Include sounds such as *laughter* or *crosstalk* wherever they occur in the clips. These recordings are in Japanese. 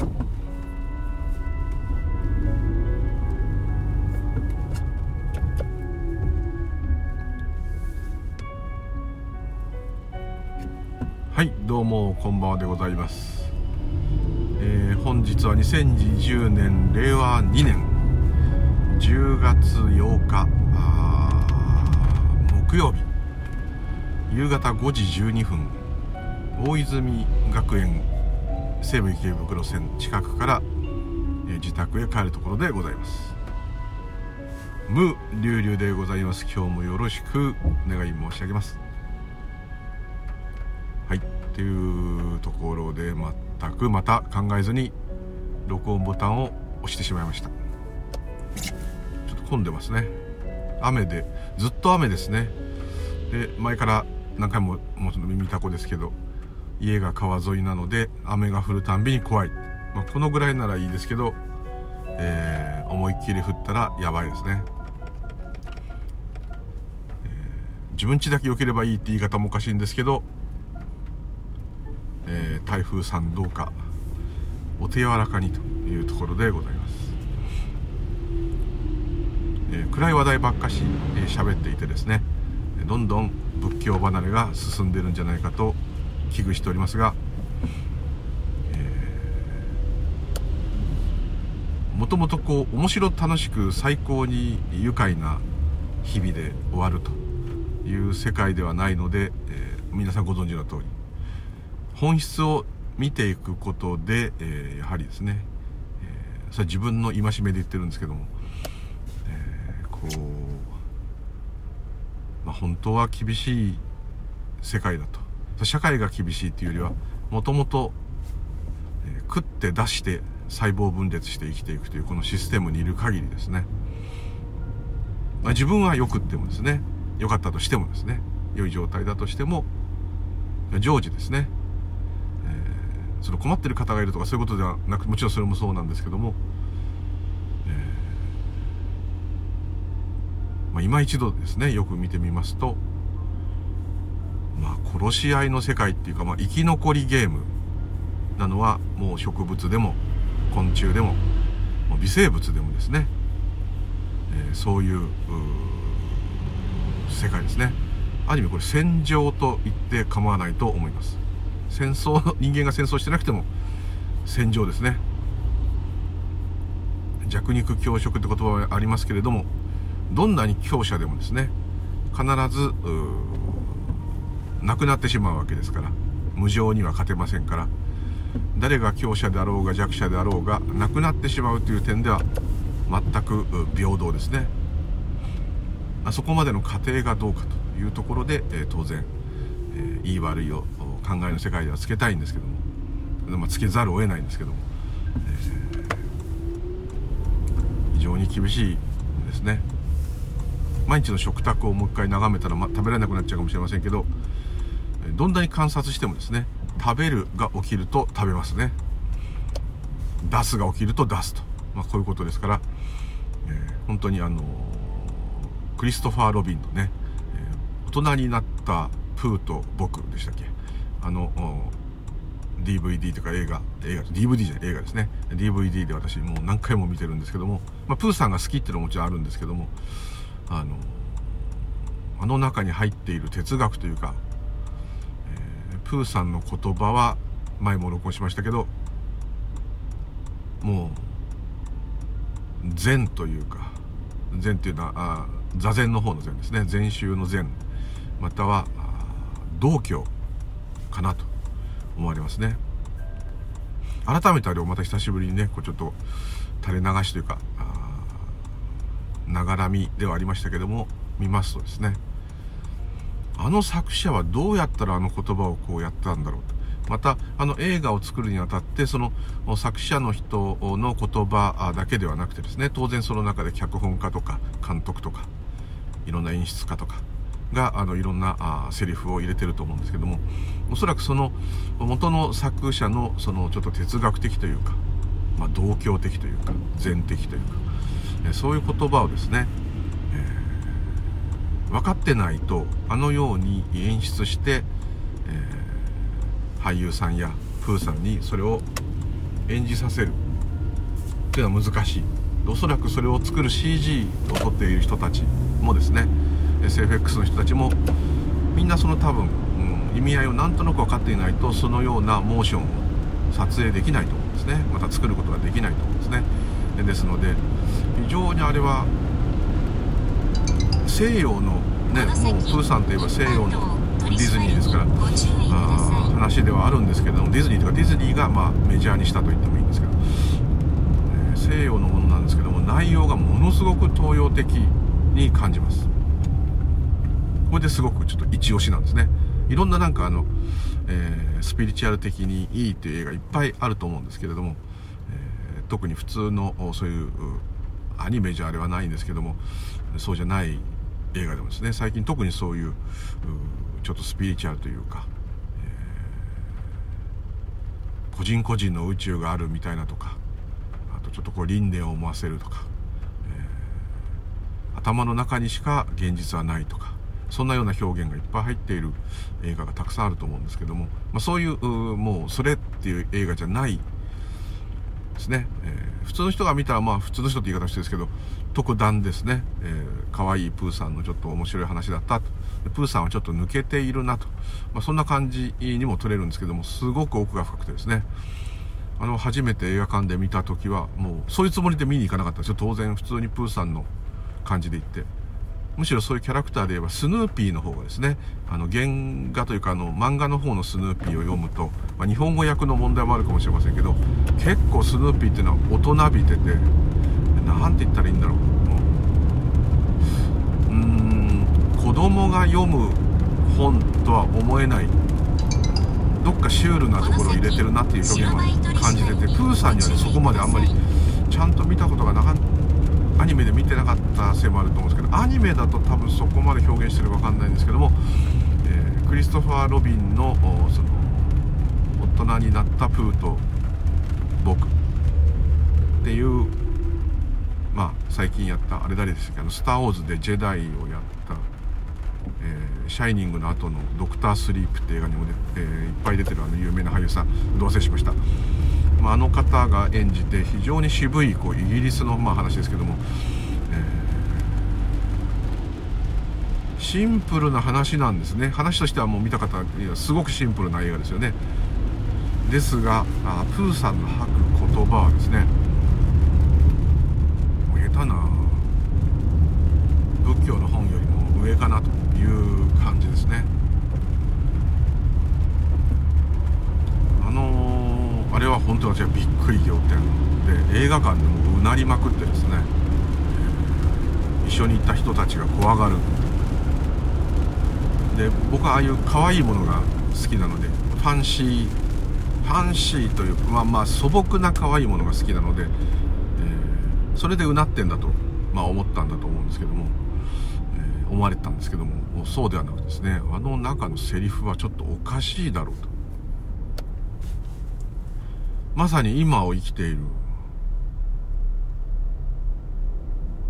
はいどうもこんばんはでございます、えー、本日は2020年令和2年10月8日木曜日。夕方5時12分大泉学園西武池袋線近くから、え、自宅へ帰るところでございます。無流々でございます。今日もよろしくお願い申し上げます。はい。っていうところで全くまた考えずに録音ボタンを押してしまいました。ちょっと混んでますね。雨でずっと雨ですね。で前から何回ももちろん耳たこですけど家が川沿いなので雨が降るたんびに怖い、まあ、このぐらいならいいですけど、えー、思いっきり降ったらやばいですね、えー、自分家だけ良ければいいって言い方もおかしいんですけどえー、台風さんどうかお手柔らかにというところでございます、えー、暗い話題ばっかし喋、えー、っていてですねどんどん仏教離れが進んでるんじゃないかと危惧しておりますがもともとこう面白楽しく最高に愉快な日々で終わるという世界ではないので、えー、皆さんご存知の通り本質を見ていくことで、えー、やはりですね、えー、それは自分の戒めで言ってるんですけども、えー、こう、まあ、本当は厳しい世界だと。社会が厳しいっていうよりはもともと食って出して細胞分裂して生きていくというこのシステムにいる限りですね、まあ、自分はよくってもですね良かったとしてもですね良い状態だとしても常時ですねえその困ってる方がいるとかそういうことではなくもちろんそれもそうなんですけども、えー、まあ、今一度ですねよく見てみますと、まあ、殺し合いの世界っていうか、まあ、生き残りゲームなのはもう植物でも昆虫でも微生物でもですね、えー、そういう世界ですね。ある意味これ戦場と言って構わないと思います。戦争人間が戦争してなくても戦場ですね。弱肉強食って言葉はありますけれどもどんなに強者でもですね必ず亡くなってしまうわけですから無情には勝てませんから誰が強者であろうが弱者であろうが亡くなってしまうという点では全く平等ですね。あそこまでの過程がどうかというところで、え当然、え言い悪いを考えの世界ではつけたいんですけども、まあ、つけざるを得ないんですけども、えー、非常に厳しいですね。毎日の食卓をもう一回眺めたら、ま、食べられなくなっちゃうかもしれませんけどどんなに観察してもですね食べるが起きると食べますね。出すが起きると出すと、まあ、こういうことですから、えー、本当にあのクリストファー・ロビンのね、えー、大人になったプーと僕でしたっけ？あの DVD とか映画映画 DVD じゃない映画ですね。DVD で私もう何回も見てるんですけども、まあ、プーさんが好きっていうのももちろんあるんですけどもあのあの中に入っている哲学というか、プーさんの言葉は前も録音しましたけどもう禅というか禅っていうのはあ座禅の方の禅ですね。禅宗の禅または道教かなと思われますね。改めてあれをまた久しぶりにねこうちょっと垂れ流しというかながらみではありましたけども見ますとですねあの作者はどうやったらあの言葉をこうやったんだろうと。またあの映画を作るにあたってその作者の人の言葉だけではなくてですね当然その中で脚本家とか監督とかいろんな演出家とかがあのいろんなあセリフを入れてると思うんですけどもおそらくその元の作者のそのちょっと哲学的というか、まあ、道教的というか禅的というか、そういう言葉をですね、分かってないとあのように演出して、えー、俳優さんやプーさんにそれを演じさせる。っていうのは難しい。おそらくそれを作る CG を撮っている人たちもですね SFX の人たちもみんなその多分、うん、意味合いをなんとなく分かっていないとそのようなモーションを撮影できないと思うんですね。また作ることができないと思うんですね。ですので非常にあれは西洋のねもうプーさんといえば西洋のディズニーですからあ話ではあるんですけどもディズニーとかディズニーがまあメジャーにしたと言ってもいいんですけど、えー、西洋のものなんですけども内容がものすごく東洋的に感じます。これですごくちょっと一押しなんですね。いろんななんかあの、えー、スピリチュアル的にいいという映画いっぱいあると思うんですけれども、えー、特に普通のそういうアニメじゃあれはないんですけどもそうじゃない映画でもですね最近特にそういうちょっとスピリチュアルというか、えー、個人個人の宇宙があるみたいなとかあとちょっとこう輪廻を思わせるとか、えー、頭の中にしか現実はないとかそんなような表現がいっぱい入っている映画がたくさんあると思うんですけども、まあ、そういうもうそれっていう映画じゃないですね、えー、普通の人が見たらまあ普通の人って言い方してるんですけど特段ですね、えー、可愛いプーさんのちょっと面白い話だったと。プーさんはちょっと抜けているなと、まあ、そんな感じにも取れるんですけどもすごく奥が深くてですね。あの初めて映画館で見た時はもうそういうつもりで見に行かなかったですよ。当然普通にプーさんの感じで行って。むしろそういうキャラクターで言えばスヌーピーの方がですね。あの原画というかあの漫画の方のスヌーピーを読むと、まあ、日本語訳の問題もあるかもしれませんけど結構スヌーピーっていうのは大人びてて何て言ったらいいんだろううん子供が読む本とは思えないどっかシュールなところを入れてるなっていう表現は感じててプーさんにはねそこまであんまりちゃんと見たことがなかったアニメで見てなかったせいもあると思うんですけどアニメだと多分そこまで表現してるか分かんないんですけども、えー、クリストファー・ロビンのその大人になったプーと僕っていうまあ最近やったあれ誰ですかあの「スター・ウォーズ」でジェダイをやった「えー、シャイニング」の後の「ドクター・スリープ」って映画にもで、えー、いっぱい出てるあの有名な俳優さんどうせしました。まあ、あの方が演じて非常に渋いこうイギリスのまあ話ですけども、えー、シンプルな話なんですね。話としてはもう見た方いやすごくシンプルな映画ですよね。ですがあプーさんの吐く言葉はですね下手な。仏教の本よりも上かなという感じですね。あの、あれは本当に私はびっくり仰天で映画館でもうなりまくってですね、一緒に行った人たちが怖がる。で僕はああいう可愛いものが好きなのでファンシーファンシーというまあまあ素朴な可愛いものが好きなので、それでうなってんだと、まあ、思ったんだと思うんですけども、えー、思われたんですけどもそうではなくですねあの中のセリフはちょっとおかしいだろうと。まさに今を生きている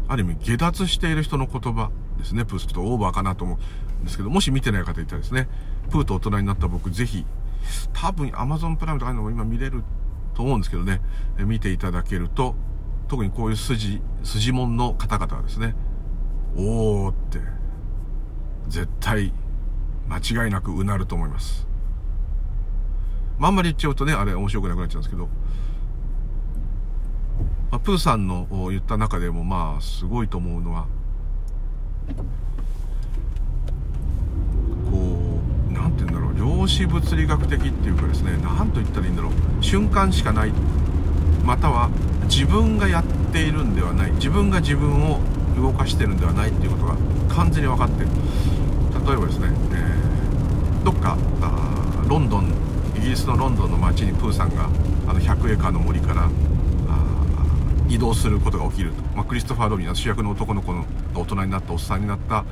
ある意味下脱している人の言葉ですね。プースとオーバーかなと思うんですけどもし見てない方いたらですねプーと大人になった僕ぜひ多分 Amazon プライムとかのも今見れると思うんですけどね見ていただけると特にこういう筋筋門の方々はですねおーって絶対間違いなくうなると思います。まあ、んまり言っちゃうとね、あれ面白くなくなっちゃうんですけど、まあ、プーさんの言った中でもまあすごいと思うのは、こう、なんて言うんだろう、量子物理学的っていうかですね、なんと言ったらいいんだろう、瞬間しかない、または自分がやっているんではない、自分が自分を動かしてるんではないっていうことが完全に分かってる。例えばですね、えー、どっかあロンドンイギリスのロンドンの街にプーさんがあの100エーカーの森から移動することが起きると、まあ、クリストファー・ロビン主役の男の子の大人になったおっさんになった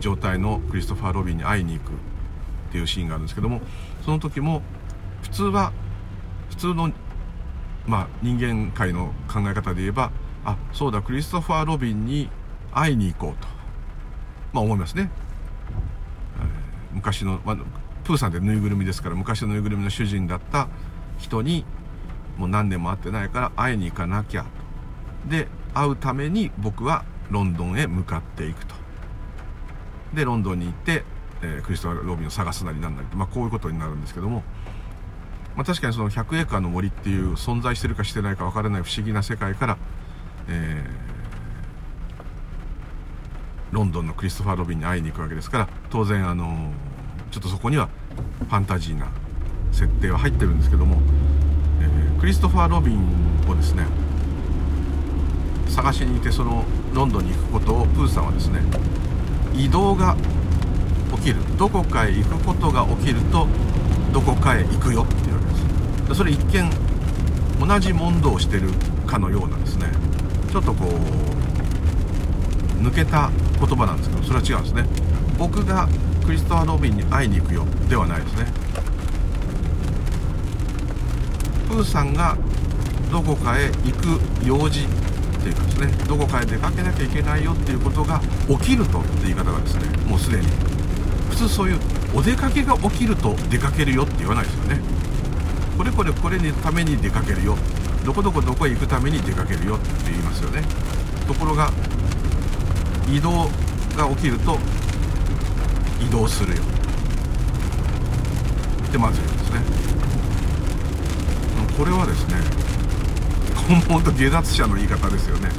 状態のクリストファー・ロビンに会いに行くっていうシーンがあるんですけどもその時も普通は普通の、まあ、人間界の考え方で言えばあそうだクリストファー・ロビンに会いに行こうと、まあ、思いますね。昔の、まあ、プーさんってぬいぐるみですから昔のぬいぐるみの主人だった人にもう何年も会ってないから会いに行かなきゃと。で会うために僕はロンドンへ向かっていくと。でロンドンに行って、えー、クリストファー・ロビンを探すなりなんなりと、まあ、こういうことになるんですけども、まあ、確かにその100エーカーの森っていう存在してるかしてないか分からない不思議な世界から、えー、ロンドンのクリストファー・ロビンに会いに行くわけですから当然あのー、ちょっとそこにはファンタジーな設定は入ってるんですけども、えー、クリストファー・ロビンをですね探しに行ってそのロンドンに行くことをプーさんはですね移動が起きる。どこかへ行くことが起きるとどこかへ行くよっていうそれ一見同じ問答をしてるかのようなですね。ちょっとこう抜けた言葉なんですけどそれは違うんですね。僕がクリストファー・ロビンに会いに行くよではないですね。プーさんがどこかへ行く用事っていうかですね。どこかへ出かけなきゃいけないよっていうことが起きるとって言い方がですね。もうすでに。普通そういうお出かけが起きると出かけるよって言わないですよね。これこれこれのために出かけるよ。どこどこどこへ行くために出かけるよ。って言いますよね。ところが移動が起きると移動するよ。ってまず言うんですね。これはですね根本と下脱者の言い方ですよね。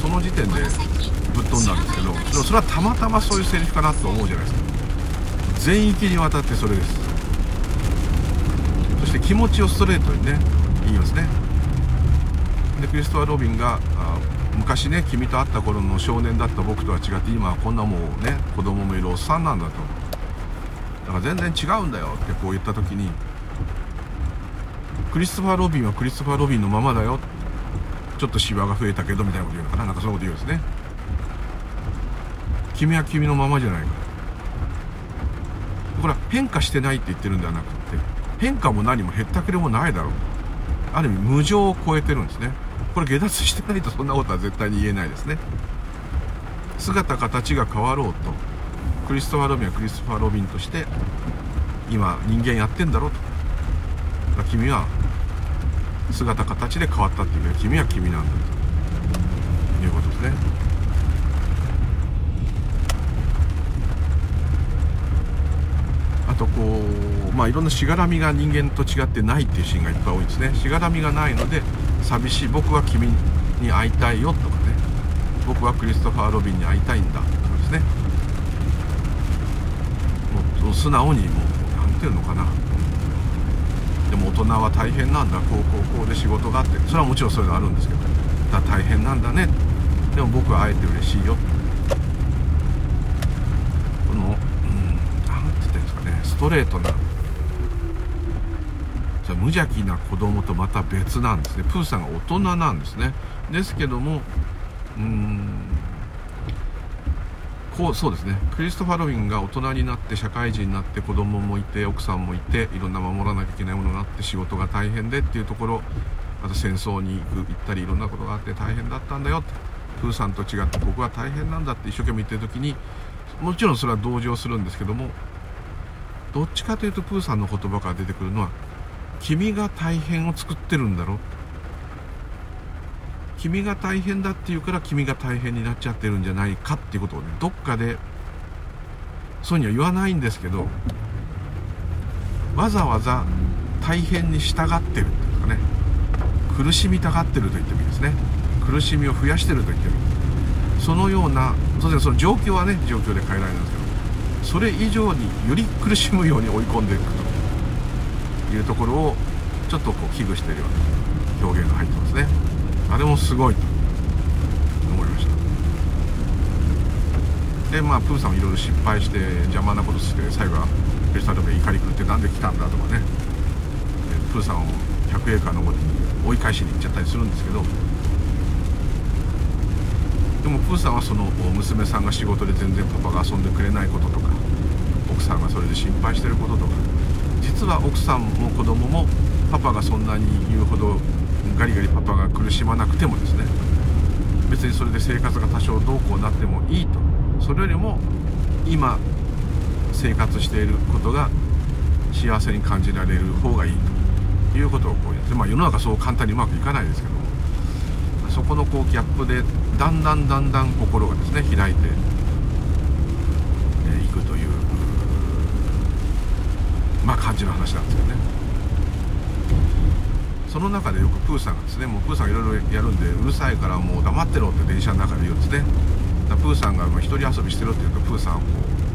その時点でぶっ飛んだんですけどそれはたまたまそういうセリフかなと思うじゃないですか。全域にわたってそれです。気持ちをストレートにね言いますね。でクリストファー・ロビンが昔ね君と会った頃の少年だった僕とは違って今はこんなもうね子供もいるおっさんなんだと。だから全然違うんだよってこう言った時にクリストファー・ロビンはクリストファー・ロビンのままだよ。ちょっとシワが増えたけどみたいなこと言うのかな。なんかそういうこと言うんですね。君は君のままじゃないかこれは変化してないって言ってるんではなくって変化も何もへったくれもないだろう。ある意味無常を超えてるんですね。これ下脱してないとそんなことは絶対に言えないですね。姿形が変わろうとクリストファー・ロビンはクリストファー・ロビンとして今人間やってんだろうと。君は姿形で変わったっていうけど君は君なんだということですね。あとこうまあいろんなしがらみが人間と違ってないっていうシーンがいっぱい多いですね。しがらみがないので寂しい。僕は君に会いたいよとかね。僕はクリストファー・ロビンに会いたいんだとかですね。もう素直にもう何ていうのかな。でも大人は大変なんだ。こうこうこうで仕事があって。それはもちろんそういうのあるんですけど。だ大変なんだね。でも僕は会えて嬉しいよ。このうん何て言ってんですかね。ストレートな無邪気な子供とまた別なんですね。プーさんが大人なんですね。ですけどもうんこうそうですね。クリストファー・ロビンが大人になって社会人になって子供もいて奥さんもいていろんな守らなきゃいけないものがあって仕事が大変でっていうところあと戦争に行く行ったりいろんなことがあって大変だったんだよプーさんと違って僕は大変なんだって一生懸命言ってる時にもちろんそれは同情するんですけどもどっちかというとプーさんの言葉から出てくるのは君が大変を作ってるんだろ？君が大変だって言うから君が大変になっちゃってるんじゃないかっていうことをねどっかでそうには言わないんですけどわざわざ大変に従ってるっていうかね苦しみたがってると言ってもいいですね。苦しみを増やしてると言ってもいい。そのような当然その状況はね状況で変えられるんですけどそれ以上により苦しむように追い込んでいくと。いうところをちょっとこう危惧しているような表現が入ってますね。あれもすごいと思いました。でまあプーさんもいろいろ失敗して邪魔なことして最後はベスタルベ怒り狂ってなんで来たんだとかね。プーさんを100エーカーの方に追い返しに行っちゃったりするんですけど。でもプーさんはその娘さんが仕事で全然パパが遊んでくれないこととか奥さんがそれで心配してることとか実は奥さんも子供もパパがそんなに言うほどガリガリパパが苦しまなくてもですね別にそれで生活が多少どうこうなってもいいと。それよりも今生活していることが幸せに感じられる方がいいということをこうやって、まあ、世の中そう簡単にうまくいかないですけどもそこのこうギャップでだんだんだんだん心がですね開いてい、えくというまあ感じの話なんですよね。その中でよくプーさんがですねもうプーさんがいろいろやるんでうるさいからもう黙ってろって電車の中で言うんですね。だプーさんが一人遊びしてろって言うとプーさんはこ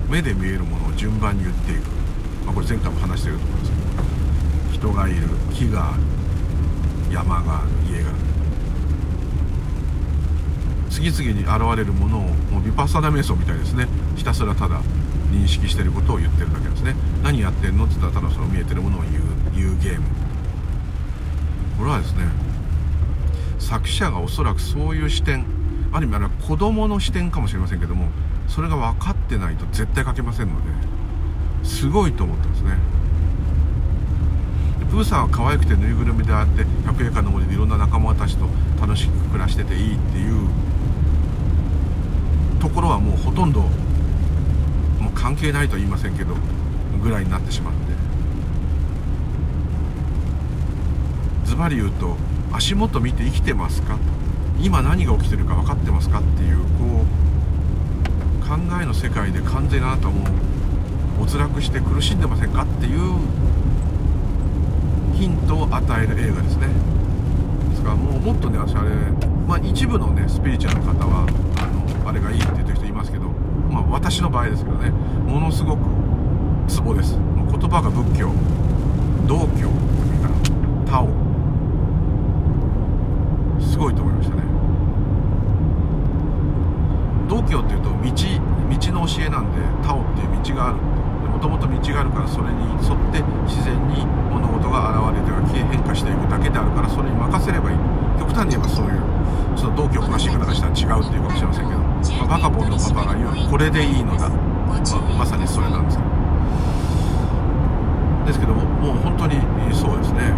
う目で見えるものを順番に言っていく、まあ、これ前回も話してると思うんですけど。人がいる木がある山がある家がある。次々に現れるものをもうビパッサナ瞑想みたいですね。ひたすらただ認識してることを言ってるだけですね。何やってんのって言ったらただその見えてるものを言う言うゲーム。これはですね作者がおそらくそういう視点ある意味あれは子供の視点かもしれませんけどもそれが分かってないと絶対書けませんのですごいと思ったんですね。プーさんは可愛くてぬいぐるみであって百栄館の森でいろんな仲間たちと楽しく暮らしてていいっていうところはもうほとんど関係ないと言いませんけどぐらいになってしまって。ズバリ言うと足元見て生きてますか？今何が起きてるか分かってますかっていうこう考えの世界で完全にあなたも没落して苦しんでませんかっていうヒントを与える映画ですね。ですからもうもっとね私あれまあ一部のねスピリチュアルの方はあのあれがいいって言ってる人私の場合ですけどねものすごくツボです。もう言葉が仏教道教タオ。すごいと思いましたね。道教っていうと道道の教えなんでタオっていう道がある。もともと道があるからそれに沿って自然に物事が現れては変化していくだけであるからそれに任せればいい。極端に言えばそういうその道教詳しい方がしたら違うっていうかもしれませんけど、バカボンのパパが言うこれでいいのだ、まあ、まさにそれなんですよ。ですけどももう本当にそうですね。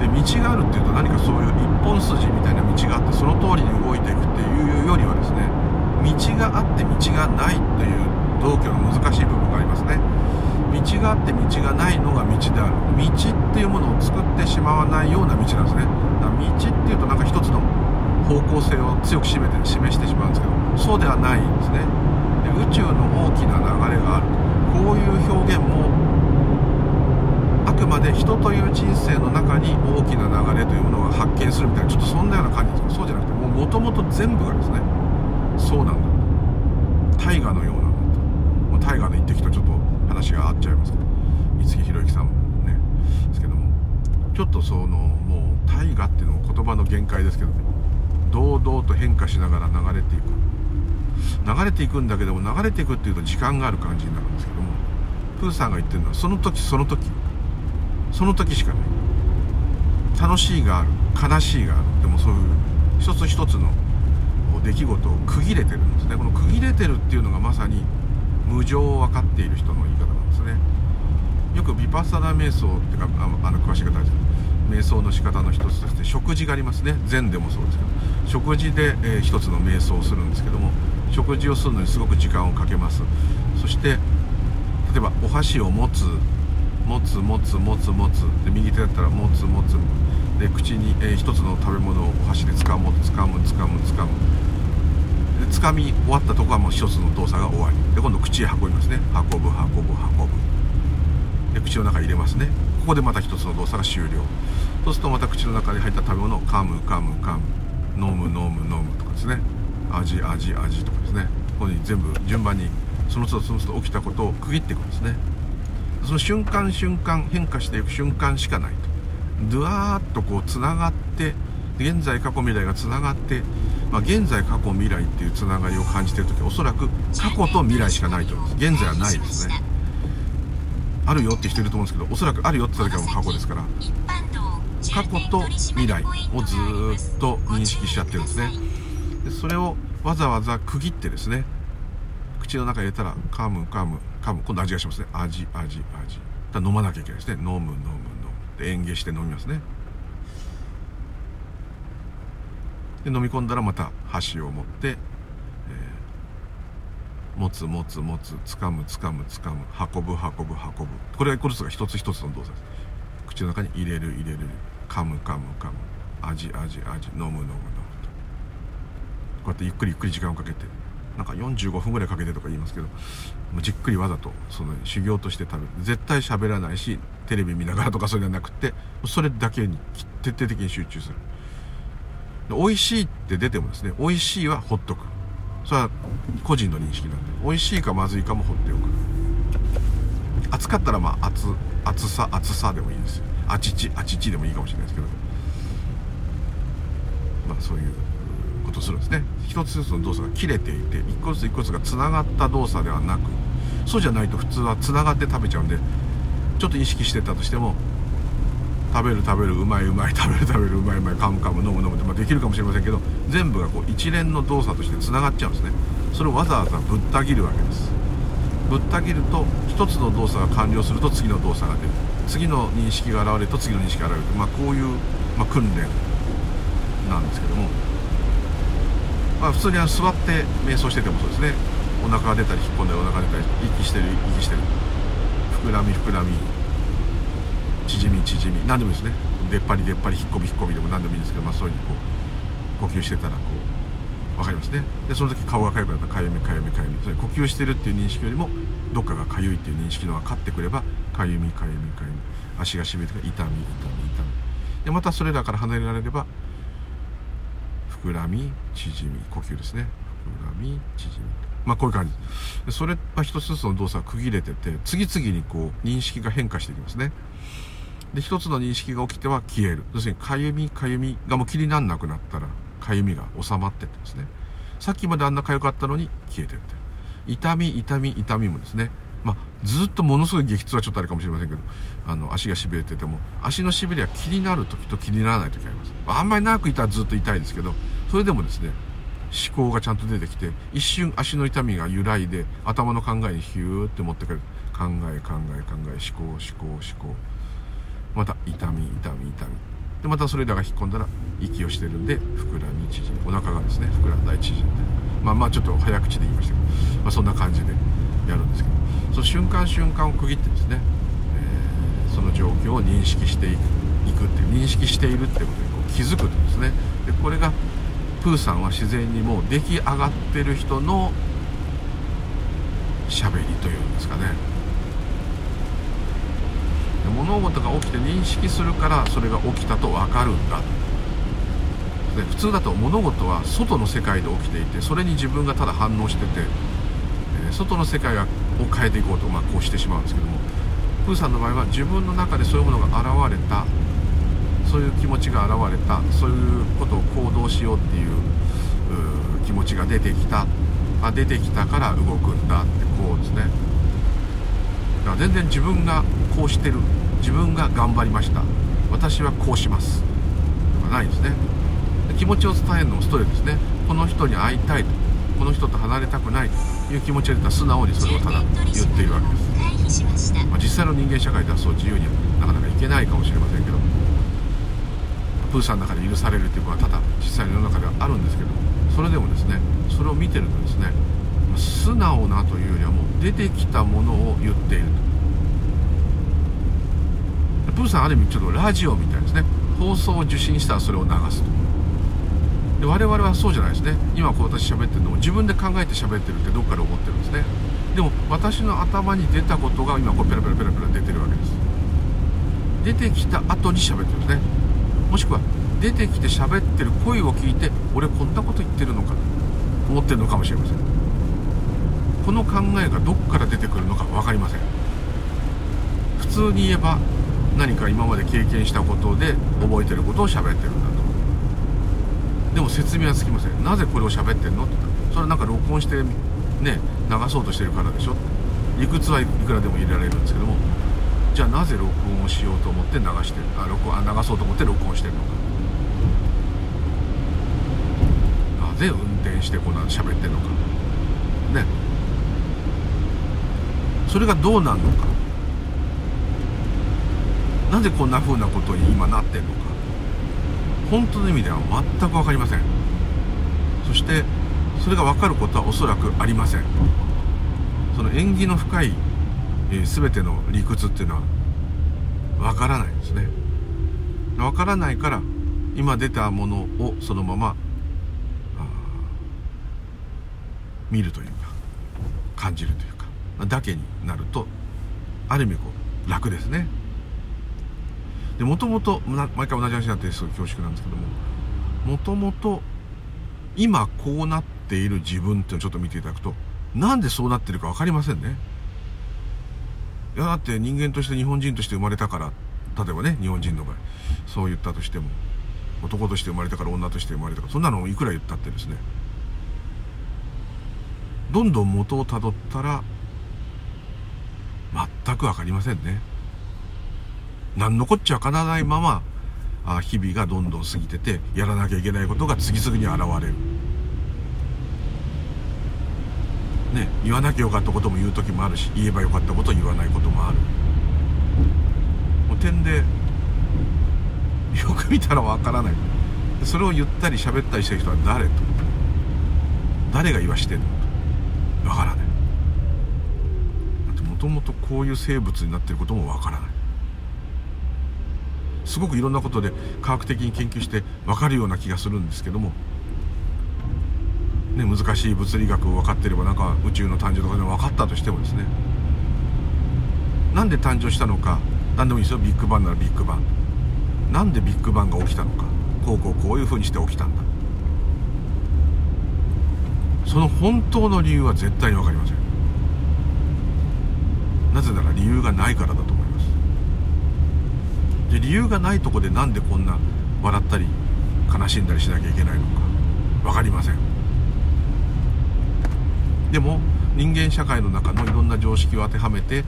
で道があるっていうと何かそういう一本筋みたいな道があってその通りに動いていくっていうよりはですね道があって道がないという道教の難しい部分がありますね。道があって道がないのが道である。道っていうものを作ってしまわないような道なんですね。だから道っていうとなんか一つの方向性を強く示めて示してしまうんですけどそうではないんですね。で宇宙の大きな流れがあるこういう表現もあくまで人という人生の中に大きな流れというものを発見するみたいなちょっとそんなような感じです。けどそうじゃなくてもともと全部がですねそうなんだと。大河のようなんだと。もう大河の一滴とちょっと話が合っちゃいますけど。五木ひろゆきさんもねですけども。ちょっとそのもう大河っていうのも言葉の限界ですけどね。堂々と変化しながら流れていく。流れていくんだけども流れていくっていうと時間がある感じになるんですけどもプーさんが言ってるのはその時その時。その時しかない。楽しいがある。悲しいがある。でもそういう一つ一つの出来事を区切れてるんですね。この区切れてるっていうのがまさに無常を分かっている人の言い方なんですね。よくビパッサナ瞑想っていうかあの詳しい方です瞑想の仕方の一つとして食事がありますね。禅でもそうですけど。食事で、えー、一つの瞑想をするんですけども食事をするのにすごく時間をかけます。そして例えばお箸を持つ持つ持つ持つ持つ。で右手だったら持つ持つ。で口に、えー、一つの食べ物をお箸で掴む掴む掴む掴む。で掴み終わったとこはもう一つの動作が終わり。で今度口へ運びますね。運ぶ運ぶ運ぶ。で口の中に入れますね。ここでまた一つの動作が終了。そうするとまた口の中に入った食べ物を噛む噛む噛む。飲む飲む飲むとかですね。味味味とかですね。ここに全部順番にその都度その都度起きたことを区切っていくんですね。その瞬間瞬間変化していく瞬間しかないと。ドゥワーッとこうつながって現在過去未来がつながって、まあ、現在過去未来っていうつながりを感じてる時おそらく過去と未来しかないと思います。現在はないですね。あるよって人いると思うんですけどおそらくあるよって言った時はもう過去ですから。過去と未来をずっと認識しちゃってるんですね。でそれをわざわざ区切ってですね口の中入れたら噛む噛む噛む今度味がしますね。味味味。だ飲まなきゃいけないですね。飲む飲む飲む。で嚥下して飲みますね。で飲み込んだらまた箸を持って、えー、持つ持つ持つ。掴む掴む掴む。運ぶ運ぶ運ぶ。これこれが一つ一つの動作です。口の中に入れる入れる噛む噛む噛む味味味飲む飲む飲むと。こうやってゆっくりゆっくり時間をかけてなんか45分ぐらいかけてとか言いますけどじっくりわざとその修行として食べる絶対喋らないしテレビ見ながらとかそうじゃなくてそれだけに徹底的に集中する。美味しいって出てもですね美味しいはほっとく。それは個人の認識なんで美味しいかまずいかも放っておく。熱かったらまあ熱熱さ熱さでもいいですあちちあちちでもいいかもしれないですけど。まあそういうことするんですね。一つずつの動作が切れていて一個ずつ一個ずつがつながった動作ではなくそうじゃないと普通はつながって食べちゃうんでちょっと意識してたとしても食べる食べるうまいうまい食べる食べるうまいうまい噛む噛む飲む飲むって、ま、できるかもしれませんけど全部がこう一連の動作としてつながっちゃうんですね。それをわざわざぶった切るわけです。ぶった切ると一つの動作が完了すると次の動作が出る。次の認識が現れると次の認識が現れる。まあ、こういう、まあ、訓練なんですけども。まあ、普通にあの座って瞑想しててもそうですね。お腹が出たり引っ込んだりお腹が出たり息してる息してる。膨らみ膨らみ。縮み縮み。何でもいいですね。出っ張り出っ張り引っ込み引っ込みでも何でもいいんですけど、まあ、そういうふうにこう呼吸してたらこう。分かりますねでその時顔が痒くなった。らかゆみかゆみかゆみ。それ呼吸してるっていう認識よりもどっかがかゆいっていう認識のが勝ってくればかゆみかゆみかゆみ。足がしびれて痛み痛み痛み。でまたそれらから離れられれば膨らみ縮み。呼吸ですね。膨らみ縮み。まあこういう感じ。でそれは一つずつの動作が区切れてて次々にこう認識が変化していきますね。で一つの認識が起きては消える。要するにかゆみかゆみがもう気にならなくなったらかゆみが収まってってですね。さっきまであんなかゆかったのに消えてる痛み痛み痛みもですね。まあ、ずっとものすごい激痛はちょっとあるかもしれませんけどあの足がしびれてても足のしびれは気になる時と気にならない時あります。あんまり長くいたらずっと痛いですけどそれでもですね思考がちゃんと出てきて一瞬足の痛みが揺らいで頭の考えにヒューって持ってくる。考え考え考え思考思考思考。また痛み痛み痛み。でまたそれらが引っ込んだら息をしてるんで膨らみ縮みお腹がですね膨らんだり縮んでまあまあちょっと早口で言いましたけど、まあ、そんな感じでやるんですけどその瞬間瞬間を区切ってですね、えー、その状況を認識していくっていう認識しているっていうことにこう気づくとですねでこれがプーさんは自然にもう出来上がってる人の喋りというんですかね。物事が起きて認識するからそれが起きたと分かるんだ。で普通だと物事は外の世界で起きていてそれに自分がただ反応しててえ外の世界を変えていこうと、まあ、こうしてしまうんですけどもプーさんの場合は自分の中でそういうものが現れたそういう気持ちが現れたそういうことを行動しようっていう気持ちが出てきた。あ出てきたから動くんだってこうですね。から全然自分がこうしてる。自分が頑張りました。私はこうします。とかないですね。気持ちを伝えるのもストレスですね。この人に会いたいと。この人と離れたくないと。いう気持ちが出たら素直にそれをただ言っているわけです、まあ、実際の人間社会ではそう自由にはなかなかいけないかもしれませんけど。プーさんの中で許されるということはただ実際の世の中ではあるんですけど。それでもですねそれを見てるとですね素直なというよりはもう出てきたものを言っていると。プーさんある意味ちょっとラジオみたいですね。放送を受信したらそれを流すと。で我々はそうじゃないですね。今こう私喋ってるのも自分で考えて喋ってるってどっかで思ってるんですね。でも私の頭に出たことが今こうペラペラペラペラ出てるわけです。出てきた後に喋ってるんですね。もしくは出てきて喋ってる声を聞いて俺こんなこと言ってるのかと思ってるのかもしれません。この考えがどっから出てくるのか分かりません。普通に言えば何か今まで経験したことで覚えてることを喋ってるんだと。でも説明はつきません。なぜこれを喋ってんのってそれはなんか録音してね流そうとしてるからでしょ理屈はいくらでも入れられるんですけどもじゃあなぜ録音をしようと思って流してるあ録音あ流そうと思って録音してるのか。なぜ運転してこんな喋ってるのか。ね。それがどうなんのか？なぜこんな風なことに今なってんのか？本当の意味では全く分かりません。そしてそれが分かることはおそらくありません。その縁起の深い、えー、全ての理屈っていうのはわからないですね。わからないから今出たものをそのまま見るというか感じるというか。だけになるとある意味こう楽ですね。でもともと毎回同じ話になってすごい恐縮なんですけどももともと今こうなっている自分っていうのをちょっと見ていただくとなんでそうなってるか分かりませんね。いやだって人間として日本人として生まれたから例えばね日本人の場合そう言ったとしても男として生まれたから女として生まれたからそんなのいくら言ったってですねどんどん元をたどったら全く分かりませんね。何のこっちゃ分からないままあ日々がどんどん過ぎててやらなきゃいけないことが次々に現れる。ね言わなきゃよかったことも言う時もあるし言えばよかったことを言わないこともある。もう点でよく見たらわからない。それを言ったり喋ったりしてる人は誰と？誰が言わしてんの？とわからないだってもともとこういう生物になってることもわからない。すごくいろんなことで科学的に研究して分かるような気がするんですけども、ね、難しい物理学を分かってればなんか宇宙の誕生とかでも分かったとしてもですね。なんで誕生したのか何でもいいですよ。ビッグバンならビッグバン。なんでビッグバンが起きたのか。こうこうこういうふうにして起きたんだ。その本当の理由は絶対に分かりません。なぜなら理由がないからだと思います。で理由がないとこでなんでこんな笑ったり悲しんだりしなきゃいけないのか分かりません。でも人間社会の中のいろんな常識を当てはめて、え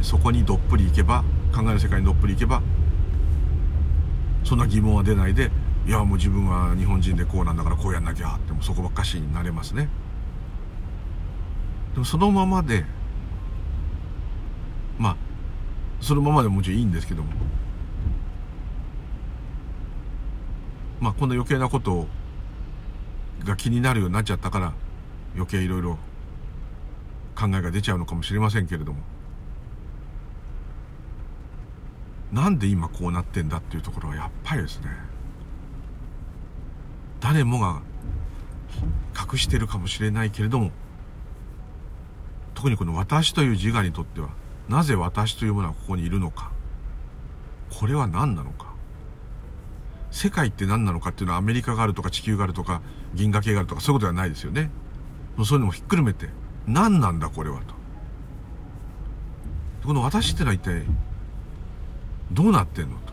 ー、そこにどっぷりいけば考える世界にどっぷりいけばそんな疑問は出ないでいやもう自分は日本人でこうなんだからこうやんなきゃってもそこばっかしになれますね。でもそのままでまあそのままでももちろんいいんですけども。まあこんな余計なことが気になるようになっちゃったから余計いろいろ考えが出ちゃうのかもしれませんけれども。なんで今こうなってんだっていうところはやっぱりですね。誰もが隠してるかもしれないけれども特にこの「私」という自我にとってはなぜ私というものはここにいるのか。これは何なのか。世界って何なのかっていうのはアメリカがあるとか地球があるとか銀河系があるとかそういうことではないですよね。もうそういうのもひっくるめて何なんだこれはと。この私ってのは一体どうなってんのと。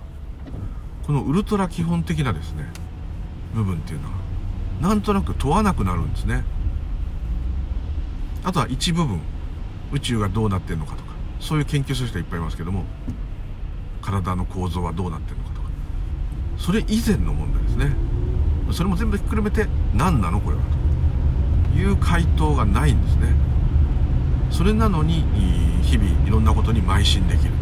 このウルトラ基本的なですね部分っていうのはなんとなく問わなくなるんですね。あとは一部分宇宙がどうなってんのかと。そういう研究する人いっぱいいますけども体の構造はどうなってるのかとか。それ以前の問題ですね。それも全部ひっくるめて何なの？これは。という回答がないんですね。それなのに日々いろんなことに邁進できると。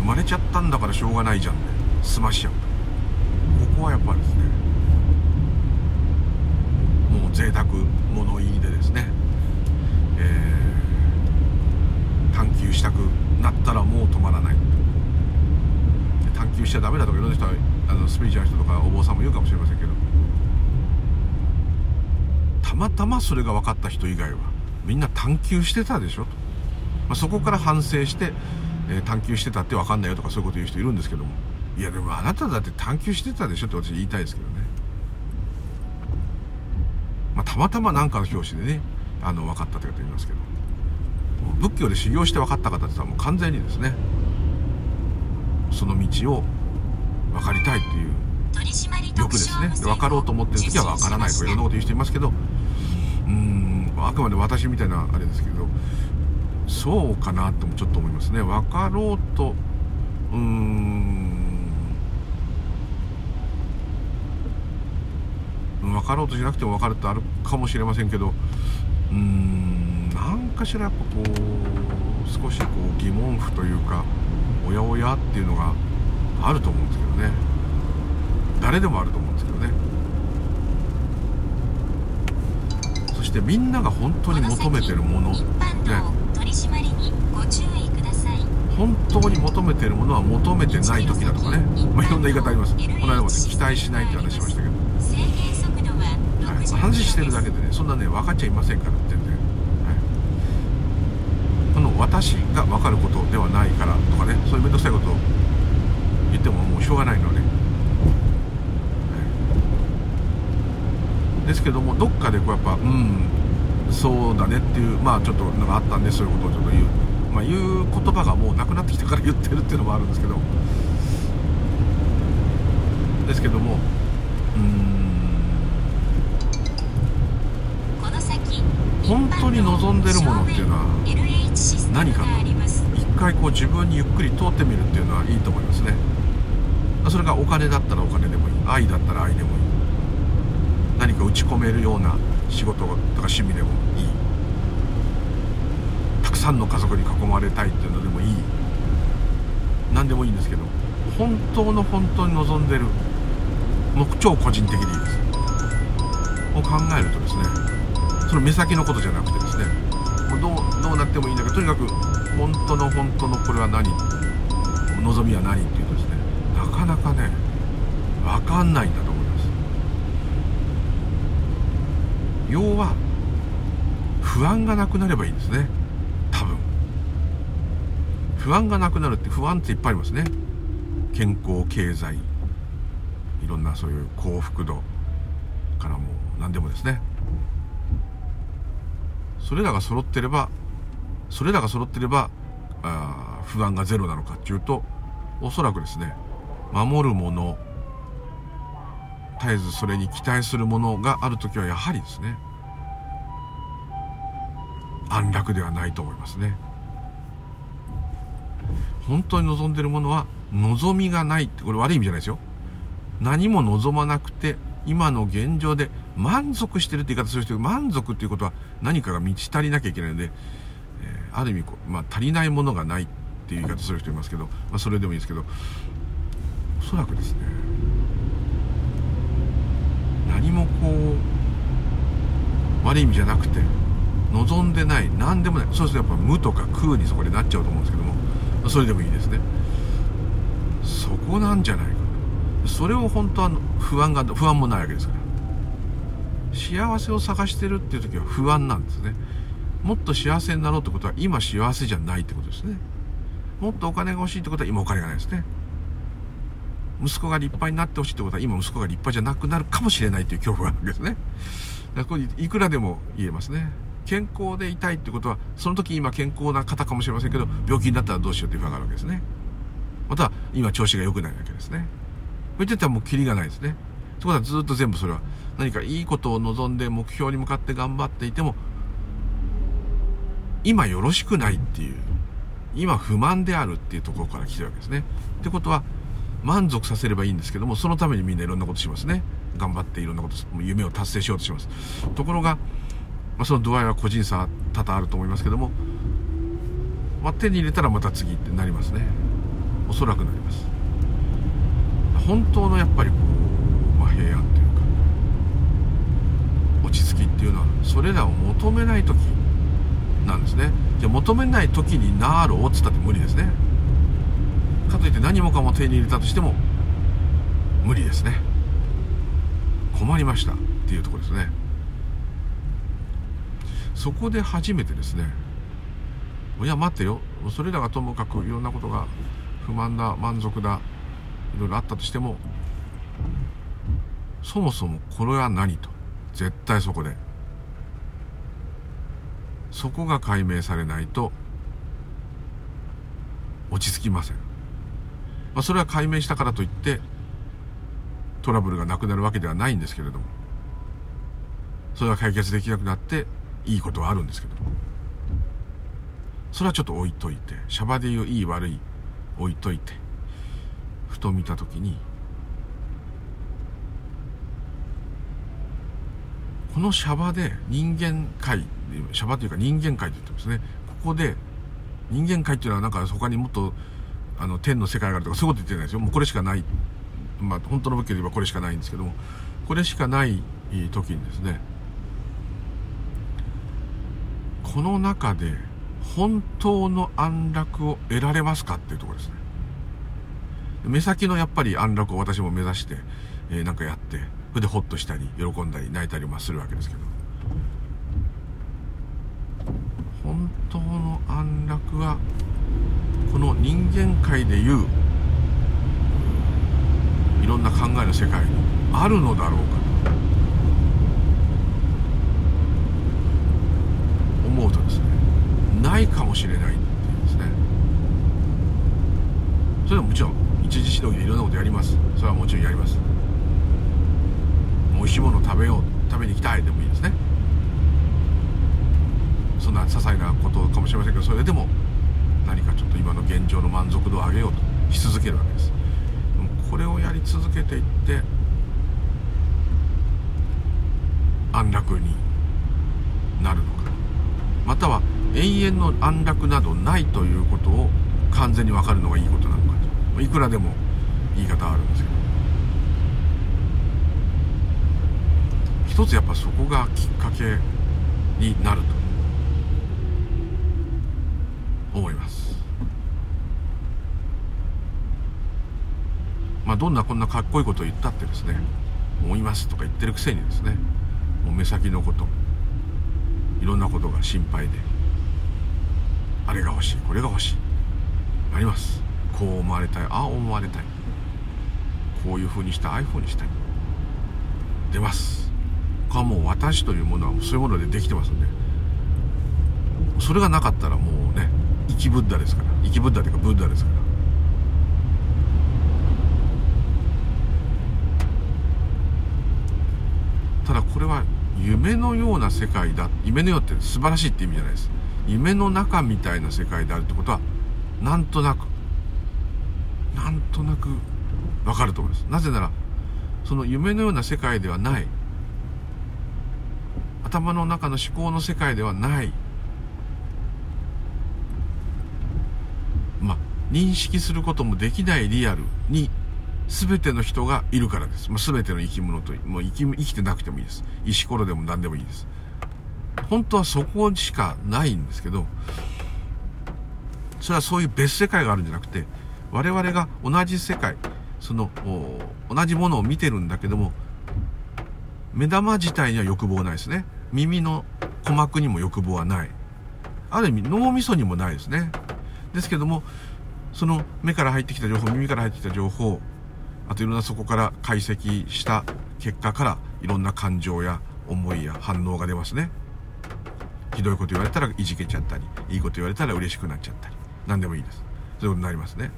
生まれちゃったんだからしょうがないじゃんね。済ましちゃうと。ここはやっぱりですねもう贅沢物言いでですねえー探求したくなったらもう止まらない。探求しちゃダメだとかいろんな人はあのスピリチュアルの人とかお坊さんも言うかもしれませんけど。たまたまそれが分かった人以外はみんな探求してたでしょと、まあ、そこから反省して、えー、探求してたって分かんないよとかそういうこと言う人いるんですけども。いやでもあなただって探求してたでしょって私言いたいですけどね。まあ、たまたま何かの表紙でねあの分かったって方言いますけど。仏教で修行して分かった方ってはもう完全にですねその道を分かりたいっていう欲ですね。分かろうと思ってる時は分からないとかいろんなこと言う人いますけどうんあくまで私みたいなあれですけどそうかなともちょっと思いますね。分かろうとうーん分かろうとしなくても分かるってあるかもしれませんけどうーん何かしらやっぱこう少しこう疑問符というかおやおやっていうのがあると思うんですけどね。誰でもあると思うんですけどね。そしてみんなが本当に求めてるものね。本当に求めているものは求めてない時だとかね、まあ、いろんな言い方あります。この間も、ね、期待しないって話しましたけど、はい、話してるだけでねそんなね分かっちゃいませんからって私が分かることではないからとかねそういう面倒くさいことを言ってももうしょうがないので、はい、ですけどもどっかでこうやっぱうんそうだねっていうまあちょっとなんかあったんでそういうことをちょっと言う。まあ、言う言葉がもうなくなってきたから言ってるっていうのもあるんですけど。ですけどもうん本当に望んでるものっていうのは何かと。一回こう自分にゆっくり通ってみるっていうのはいいと思いますね。それがお金だったらお金でもいい。愛だったら愛でもいい。何か打ち込めるような仕事とか趣味でもいい。たくさんの家族に囲まれたいっていうのでもいい。何でもいいんですけど本当の本当に望んでるもう超個人的でいいです。を考えるとですねその目先のことじゃなくてですねもうどうどうなってもいいんだけどとにかく本当の本当のこれは何？望みは何っていうとですねなかなかね分かんないんだと思います。要は不安がなくなればいいんですね。多分。不安がなくなるって不安っていっぱいありますね。健康経済いろんなそういう幸福度からも何でもですね。それらが揃ってればそれらが揃ってればあ不安がゼロなのかっていうとおそらくですね守るもの絶えずそれに期待するものがある時はやはりですね安楽ではないと思いますね。本当に望んでるものは望みがないってこれ悪い意味じゃないですよ何も望まなくて今の現状で満足してるって言い方する人満足っていうことは何かが満ち足りなきゃいけないので、えー、ある意味こう、まあ、足りないものがないっていう言い方する人いますけど、まあ、それでもいいですけどおそらくですね何もこう悪い意味じゃなくて望んでない何でもないそうするとやっぱ無とか空にそこでなっちゃうと思うんですけどもまあそれでもいいですね。そこなんじゃないか。それを本当は不安が不安もないわけですから。幸せを探してるっていう時は不安なんですねもっと幸せになろうってことは今幸せじゃないってことですねもっとお金が欲しいってことは今お金がないですね息子が立派になってほしいってことは今息子が立派じゃなくなるかもしれないという恐怖があるわけですねだからこれいくらでも言えますね健康でいたいってことは、その時今健康な方かもしれませんけど、病気になったらどうしようっていう不安があるわけですね。また、今調子が良くないわけですね。こう言ってたらもうキリがないですね。ということはずっと全部それは、何かいいことを望んで目標に向かって頑張っていても、今よろしくないっていう、今不満であるっていうところから来てるわけですね。ってことは、満足させればいいんですけども、そのためにみんないろんなことしますね。頑張っていろんなこと、夢を達成しようとします。ところが、まあ、その度合いは個人差多々あると思いますけども、まあ、手に入れたらまた次ってなりますねおそらくなります本当のやっぱりこう、まあ、平安という落ち着きっていうのはそれらを求めない時なんですね。じゃ求めない時になろうっつったって無理ですね。かといって何もかも手に入れたとしても無理ですね。困りましたっていうとこですね。そこで初めてですね。いや待ってよ。それらがともかくいろんなことが不満だ満足だいろいろあったとしてもそもそもこれは何と？絶対そこで。そこが解明されないと落ち着きません、まあ、それは解明したからといってトラブルがなくなるわけではないんですけれども。それは解決できなくなっていいことはあるんですけど。それはちょっと置いといてシャバで言ういい悪い置いといてふと見た時にこのシャバで人間界シャバというか人間界って言ってますね。ここで人間界っていうのはなんか他にもっとあの天の世界があるとかそういうこと言ってないですよ。もうこれしかない。まあ本当の武器で言えばこれしかないんですけども。これしかない時にですねこの中で本当の安楽を得られますかっていうところですね。目先のやっぱり安楽を私も目指して、えー、なんかやってそれでホッとしたり喜んだり泣いたりもするわけですけど。本当の安楽はこの人間界でいういろんな考えの世界にあるのだろうかと。思うとですねないかもしれないっていうんですね。それはもちろん一時しのぎでいろんなことやります。それはもちろんやります。美味しいもの食べよう食べに行きたいでもいいですね。そんな些細なことかもしれませんけどそれでも何かちょっと今の現状の満足度を上げようとし続けるわけです。これをやり続けていって安楽になるのか。または永遠の安楽などないということを完全に分かるのがいいことなのか。といくらでも言い方はあるんですけど。一つやっぱそこがきっかけになると思います。まあどんなこんなかっこいいことを言ったってですね思いますとか言ってるくせにですねもう目先のこといろんなことが心配であれが欲しいこれが欲しいあります。こう思われたいああ思われたいこういうふうにしたいああいうふうにしたい出ます。はもう私というものはそういうものでできてますんでそれがなかったらもうね生きブッダですから。生きブッダというかブッダですから。ただこれは夢のような世界だ夢のようって素晴らしいって意味じゃないです。夢の中みたいな世界であるってことはなんとなくなんとなくわかると思います。なぜならその夢のような世界ではない頭の中の思考の世界ではないまあ認識することもできないリアルに全ての人がいるからです。まあ、全ての生き物と、もう生き生きてなくてもいいです。石ころでも何でもいいです。本当はそこしかないんですけど、それはそういう別世界があるんじゃなくて、我々が同じ世界、その、同じものを見てるんだけども、目玉自体には欲望ないですね。耳の鼓膜にも欲望はない。ある意味脳みそにもないですね。ですけども、その目から入ってきた情報、耳から入ってきた情報、あといろんなそこから解析した結果からいろんな感情や思いや反応が出ますね。ひどいこと言われたらいじけちゃったり、いいこと言われたら嬉しくなっちゃったり、何でもいいです。そういうことになりますね。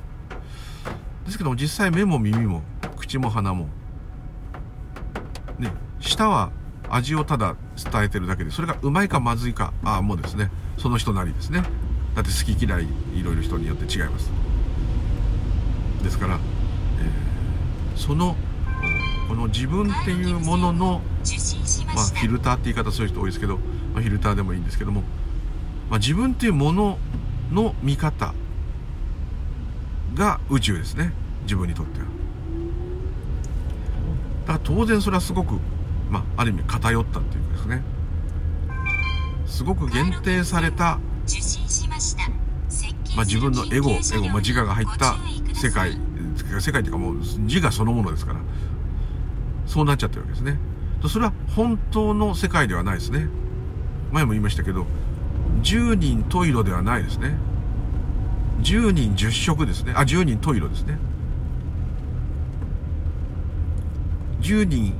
ですけども実際目も耳も口も鼻も、ね、舌は味をただ伝えてるだけで、それがうまいかまずいか、ああ、もうですね、その人なりですね。だって好き嫌い、いろいろ人によって違います。ですから、そのこの自分っていうものの、まあ、フィルターって言い方する人多いですけど、まあ、フィルターでもいいんですけども、まあ、自分っていうものの見方が宇宙ですね自分にとってはだから当然それはすごく、まあ、ある意味偏ったっていうかですね。すごく限定された、まあ、自分のエゴエゴ、まあ、自我が入った世界世界っていうかもう自我そのものですから。そうなっちゃってるわけですね。それは本当の世界ではないですね。前も言いましたけど10人十色ではないですね。10人10色ですね。あ10人十色ですね。10人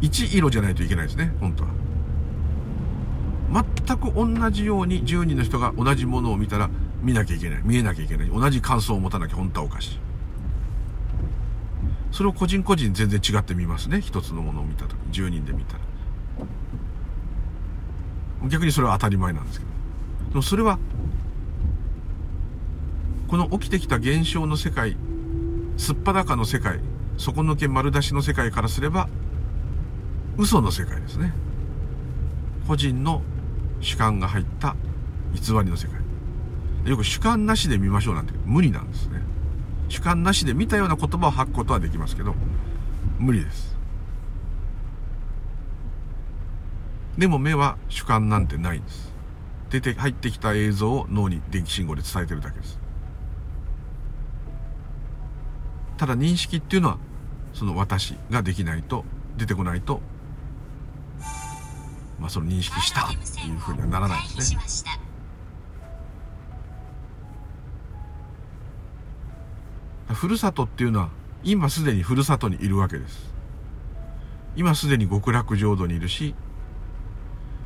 1色じゃないといけないですね本当は。全く同じように10人の人が同じものを見たら見なきゃいけない見えなきゃいけない。同じ感想を持たなきゃ本当はおかしい。それを個人個人全然違って見ますね一つのものを見た時10人で見たら。逆にそれは当たり前なんですけど。でもそれはこの起きてきた現象の世界すっぱだかの世界底抜け丸出しの世界からすれば嘘の世界ですね。個人の主観が入った偽りの世界。よく主観なしで見ましょうなんて無理なんですね。主観なしで見たような言葉を吐くことはできますけど無理です。でも目は主観なんてないんです。出て入ってきた映像を脳に電気信号で伝えてるだけです。ただ認識っていうのはその私ができないと出てこないとまあその認識したっていうふうにはならないですね。ふるさとっていうのは今すでにふるさとにいるわけです。今すでに極楽浄土にいるし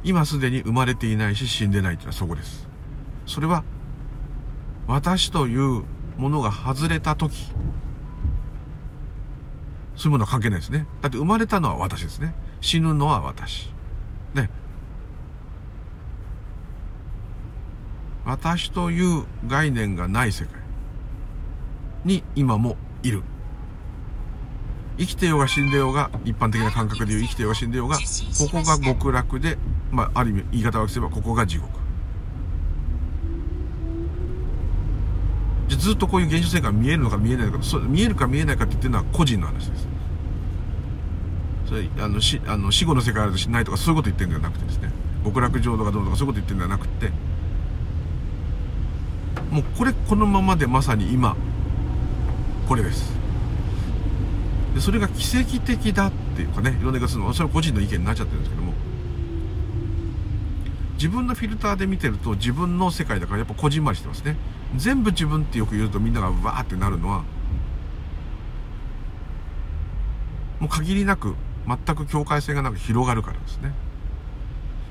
今すでに生まれていないし死んでないというのはそこです。それは私というものが外れた時そういうものは関係ないですね。だって生まれたのは私ですね。死ぬのは私。ね。私という概念がない世界。に今もいる。生きてようが死んでようが一般的な感覚で言う生きてようが死んでようがここが極楽で、まあ、ある意味言い方をすればここが地獄。じゃずっとこういう現象世界が見えるのか見えないのかそ見えるか見えないかって言ってるのは個人の話です。それあのしあの死後の世界あるとしないとかそういうこと言ってるんじゃなくてですね。極楽浄土がどうとかそういうこと言ってるんじゃなくて。もうこれこのままでまさに今これです。でそれが奇跡的だっていうかねいろんな言い方するのそれは個人の意見になっちゃってるんですけども。自分のフィルターで見てると自分の世界だからやっぱこじんまりしてますね。全部自分ってよく言うとみんながわーってなるのはもう限りなく全く境界線がなく広がるからですね。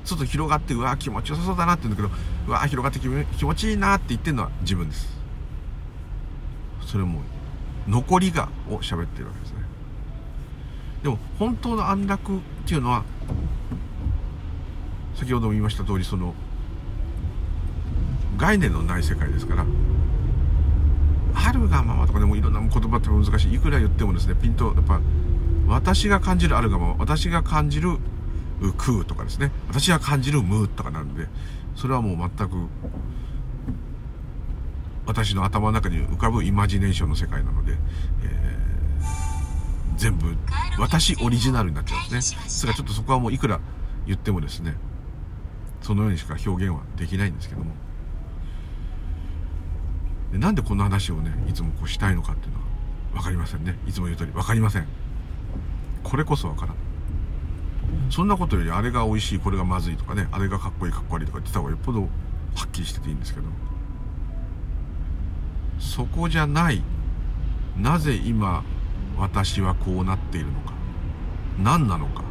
ちょっと広がってうわ気持ちよさそうだなって言うんだけどうわ広がって気持ちいいなって言ってるのは自分です。それも残りがを喋ってるわけですね。でも本当の安楽っていうのは先ほども言いました通りその概念のない世界ですからあるがままとかでもいろんな言葉って難しいいくら言ってもですねピンとやっぱ私が感じるあるがまま私が感じる空とかですね。私が感じる無とかなるんでそれはもう全く私の頭の中に浮かぶイマジネーションの世界なので、えー、全部私オリジナルになっちゃうんですね。ですからちょっとそこはもういくら言ってもですねそのようにしか表現はできないんですけども。でなんでこんな話をねいつもこうしたいのかっていうのは分かりませんね。いつも言う通り分かりません。これこそ分からん。そんなことよりあれが美味しいこれがまずいとかねあれがかっこいいかっこ悪いとか言ってた方がよっぽどはっきりしてていいんですけど。そこじゃないなぜ今私はこうなっているのか。何なのか。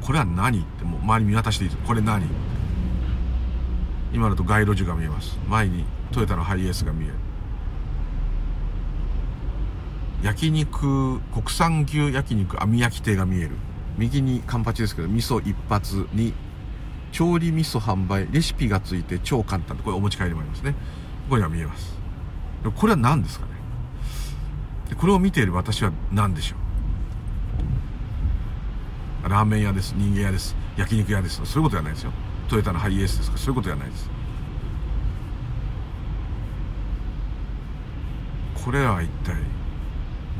これは何ってもう周り見渡していいですこれ何今だと街路樹が見えます。前にトヨタのハイエースが見える。焼肉国産牛焼肉網焼き亭が見える。右にカンパチですけど味噌一発に調理味噌販売レシピがついて超簡単。これお持ち帰りもありますね。ここには見えます。これは何ですかね？これを見ている私は何でしょう？ラーメン屋です。人間屋です。焼肉屋です。そういうことじゃないですよ。トヨタのハイエースですかそういうことじゃないです。これは一体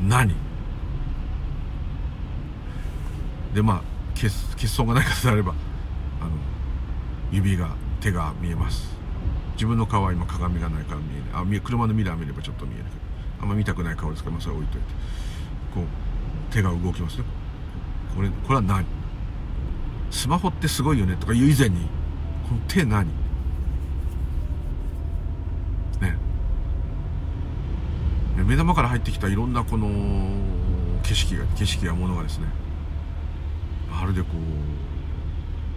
何？でまあ欠欠損がない方であればあの指が手が見えます。自分の顔は今鏡がないから見えない。あ車のミラー見ればちょっと見えるけど。あんま見たくない顔ですから、まあ、それ置いといて。こう手が動きますね。これこれは何？スマホってすごいよねとか言う以前にこの手何？目玉から入ってきたいろんなこの景色が景色やものがですねまるでこ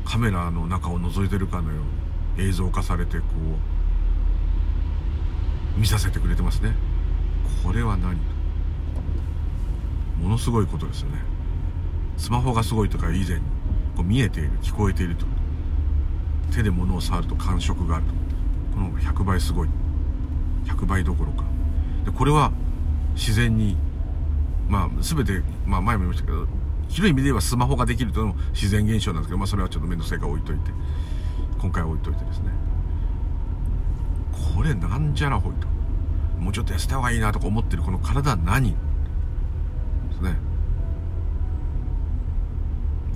うカメラの中を覗いてるかのように映像化されてこう見させてくれてますね。これは何？ものすごいことですよね。スマホがすごいとか以前にこう見えている聞こえていると。手で物を触ると感触があると。この100倍すごい。100倍どころか。でこれは自然にまあ全て、まあ、前も言いましたけど広い意味で言えばスマホができるというのも自然現象なんですけど、まあ、それはちょっと面倒くさいから置いといて今回は置いといてですね。これなんじゃらほいと。もうちょっと痩せた方がいいなとか思ってるこの体は何？ですね。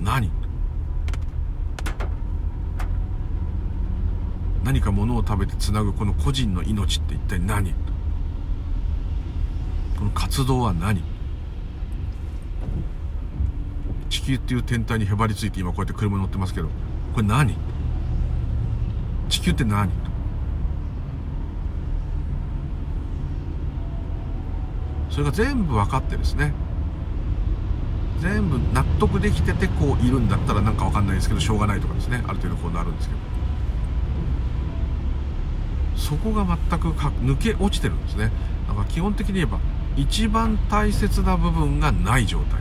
何？何か物を食べてつなぐこの個人の命って一体何？活動は何？地球っていう天体にへばりついて今こうやって車乗ってますけどこれ何？地球って何？それが全部分かってですね。全部納得できててこういるんだったらなんか分かんないですけどしょうがないとかですね。ある程度こうなるんですけど。そこが全く抜け落ちてるんですね。だから基本的に言えば一番大切な部分がない状態。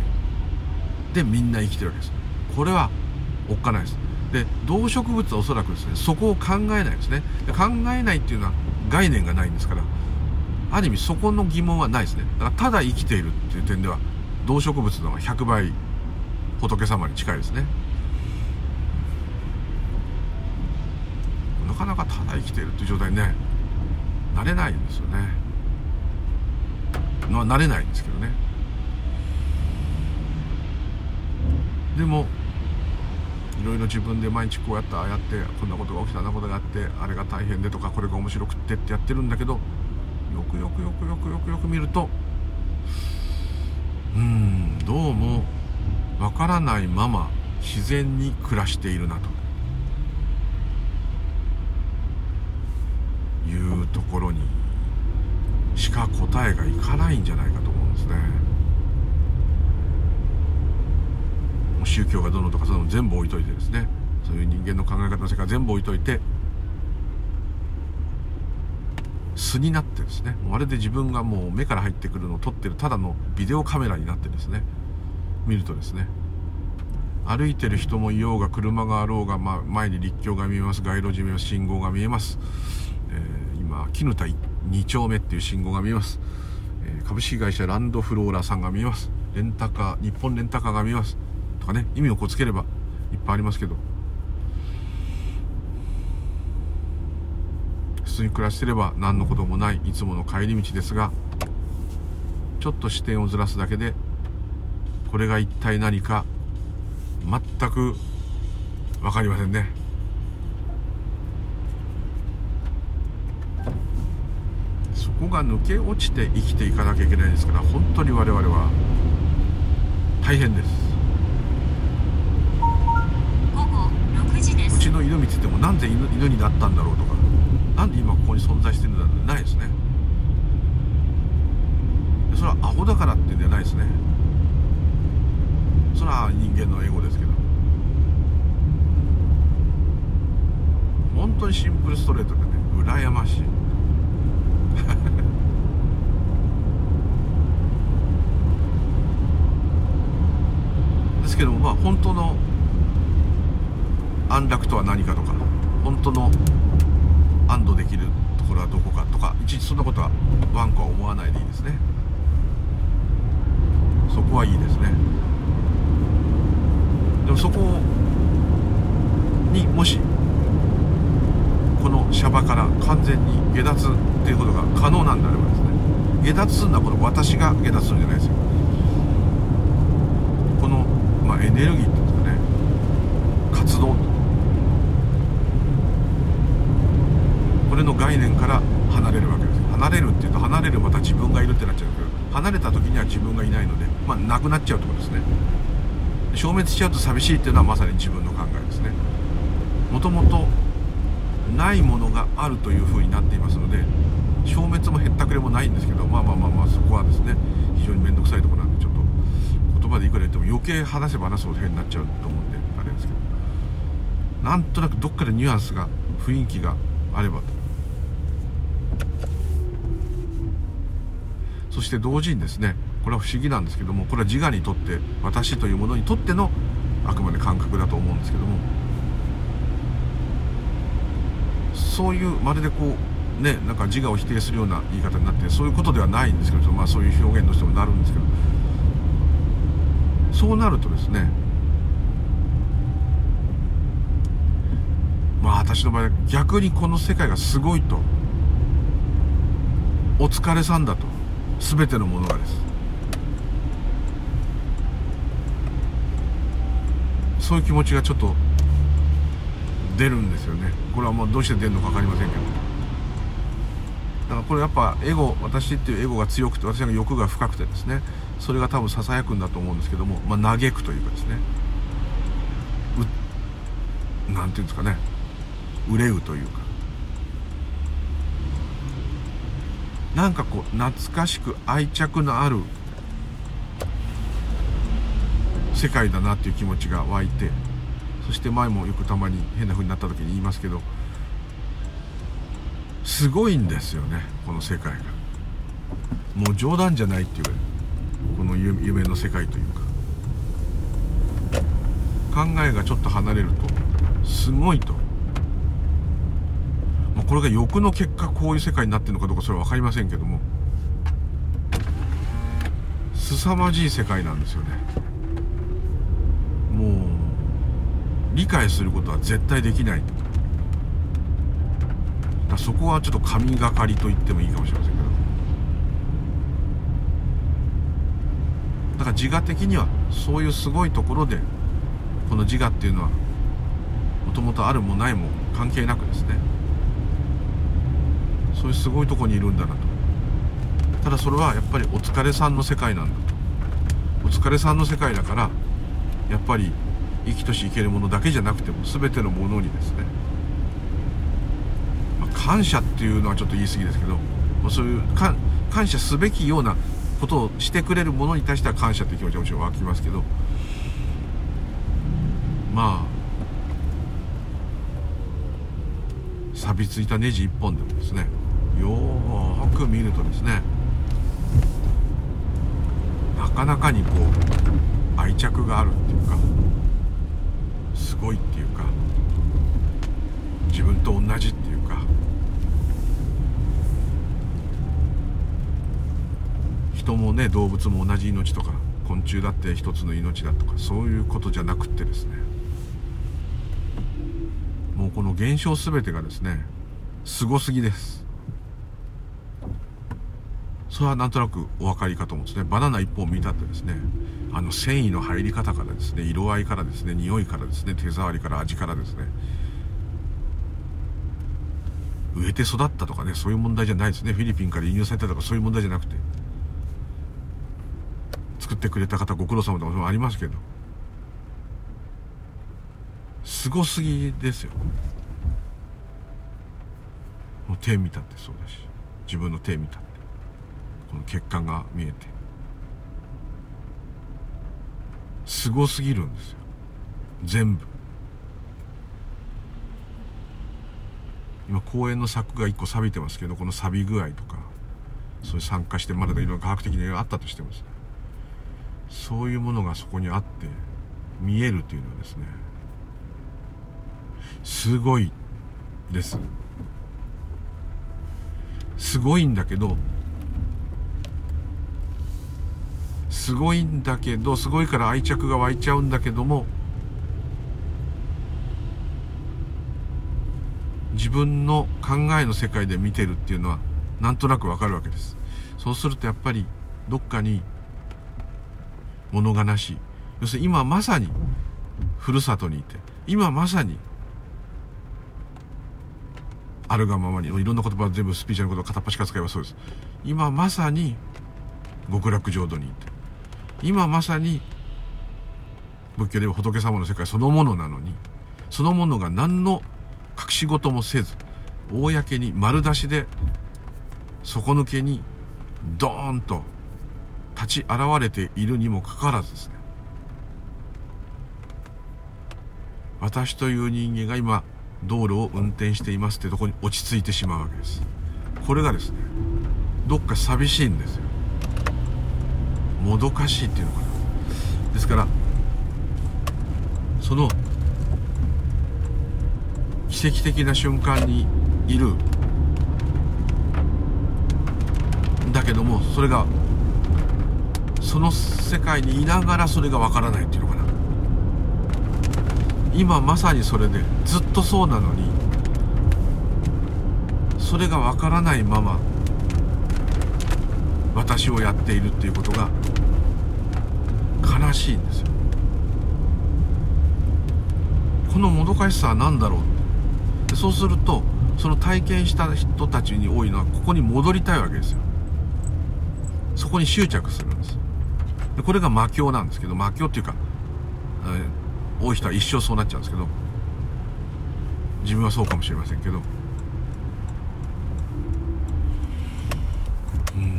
でみんな生きてるわけです。これはおっかないです。で動植物はおそらくですねそこを考えないですね。考えないっていうのは概念がないんですからある意味そこの疑問はないですね。だからただ生きているっていう点では動植物の方が100倍仏様に近いですね。なかなかただ生きているっていう状態にねなれないんですよね。まあなれないんですけどね。でもいろいろ自分で毎日こうやってああやってこんなことが起きたあんなことがあってあれが大変でとかこれが面白くってってやってるんだけどよくよくよくよくよくよく見るとうんどうもわからないまま自然に暮らしているなと。いうところにしか答えがいかないんじゃないかと思うんですね。宗教がどのとかそういうの全部置いといてですね。そういう人間の考え方の世界全部置いといて素になってですね。まるで自分がもう目から入ってくるのを撮ってるただのビデオカメラになってですね。見るとですね。歩いてる人もいようが車があろうが、まあ、前に立教が見えます街路樹見えます信号が見えます、えー、今絹田2丁目っていう信号が見えます、えー、株式会社ランドフローラさんが見えます。レンタカー日本レンタカーが見えます。とかね意味をこつければいっぱいありますけど。普通に暮らしてれば何のこともないいつもの帰り道ですがちょっと視点をずらすだけでこれが一体何か全く分かりませんね。そこが抜け落ちて生きていかなきゃいけないですから本当に我々は大変です。うちの犬見ててもなんで犬犬になったんだろうとかなんで今ここに存在してるんだってないですね。それはアホだからっていうんじゃないですね。それは人間のエゴですけど。本当にシンプルストレートでね羨ましいですけどもまあ本当の安楽とは何かとか本当の安堵できるところはどこかとかいちいちそんなことはワンコは思わないでいいですね。そこはいいですね。でもそこにもしこのシャバから完全に下脱っていうことが可能なんであればですね下脱するのはこの私が下脱するんじゃないですよこの、まあ、エネルギーっていうかね。活動。これの概念から離れるわけです離れるっていうと離れるまた自分がいるってなっちゃうけど離れた時には自分がいないのでまあなくなっちゃうってことですね。消滅しちゃうと寂しいっていうのはまさに自分の考えですね。もともとないものがあるというふうになっていますので消滅もへったくれもないんですけどまあまあまあまあそこはですね非常に面倒くさいところなんでちょっと言葉でいくら言っても余計話せば話すほど変になっちゃうと思うんであれですけどなんとなくどっかでニュアンスが雰囲気があればと。そして同時にですねこれは不思議なんですけどもこれは自我にとって私というものにとってのあくまで感覚だと思うんですけどもそういうまるでこうねなんか自我を否定するような言い方になってそういうことではないんですけどまあそういう表現としてもなるんですけどそうなるとですねまあ私の場合は逆にこの世界がすごいとお疲れさんだと全てのものがです。そういう気持ちがちょっと出るんですよね。これはもうどうして出るのか分かりませんけど。だからこれやっぱエゴ私っていうエゴが強くて私の欲が深くてですねそれが多分ささやくんだと思うんですけども、まあ、嘆くというかですねうなんていうんですかね憂うというか。なんかこう懐かしく愛着のある世界だなっていう気持ちが湧いてそして前もよくたまに変な風になった時に言いますけどすごいんですよねこの世界が。もう冗談じゃないっていうこの夢の世界というか。考えがちょっと離れるとすごいと。まあ、これが欲の結果こういう世界になってるのかどうかそれは分かりませんけども。凄まじい世界なんですよね。もう理解することは絶対できない。だそこはちょっと神がかりと言ってもいいかもしれませんけど。だから自我的にはそういうすごいところでこの自我っていうのはもともとあるもないも関係なくですね。そういうすごいとこにいるんだなと。ただそれはやっぱりお疲れさんの世界なんだと。お疲れさんの世界だからやっぱり生きとし生けるものだけじゃなくても全てのものにですね、感謝っていうのはちょっと言い過ぎですけどそういう感謝すべきようなことをしてくれるものに対しては感謝という気持ちはもちろん湧きますけどまあ錆びついたネジ1本でもですねよーく見るとですねなかなかにこう愛着があるっていうかすごいっていうか自分と同じって人もね動物も同じ命とか昆虫だって一つの命だとかそういうことじゃなくってですね。もうこの現象全てがですねすごすぎです。それはなんとなくお分かりかと思うんですね。バナナ一本見たってですねあの繊維の入り方からですね色合いからですね匂いからですね手触りから味からですね植えて育ったとかねそういう問題じゃないですね。フィリピンから輸入されたとかそういう問題じゃなくて作ってくれた方ご苦労様とかもありますけどすごすぎですよ。もう手見たってそうだし自分の手見たってこの血管が見えて。すごすぎるんですよ。全部。今公園の柵が1個錆びてますけどこの錆び具合とかそういう参加してまだいろいろ科学的にあったとしてもですねそういうものがそこにあって見えるというのはですねすごいです。すごいんだけどすごいんだけどすごいから愛着が湧いちゃうんだけども自分の考えの世界で見てるっていうのはなんとなくわかるわけです。そうするとやっぱりどっかに物悲しい。要するに今まさにふるさとにいて今まさにあるがままにいろんな言葉全部スピーチのことを片っ端から使えばそうです。今まさに極楽浄土にいて今まさに仏教では仏様の世界そのものなのにそのものが何の隠し事もせず公に丸出しで底抜けにドーンと立ち現れているにもかかわらずですね。私という人間が今道路を運転していますってとこに落ち着いてしまうわけです。これがですねどっか寂しいんですよ。もどかしいっていうのかな。ですからその奇跡的な瞬間にいる。だけどもそれがその世界にいながらそれがわからないっていうのかな。今まさにそれでずっとそうなのにそれがわからないまま私をやっているっていうことが悲しいんですよ。このもどかしさは何だろう？そうするとその体験した人たちに多いのはここに戻りたいわけですよ。そこに執着するんです。でこれが魔境なんですけど魔境っていうか、えー、多い人は一生そうなっちゃうんですけど自分はそうかもしれませんけど。うん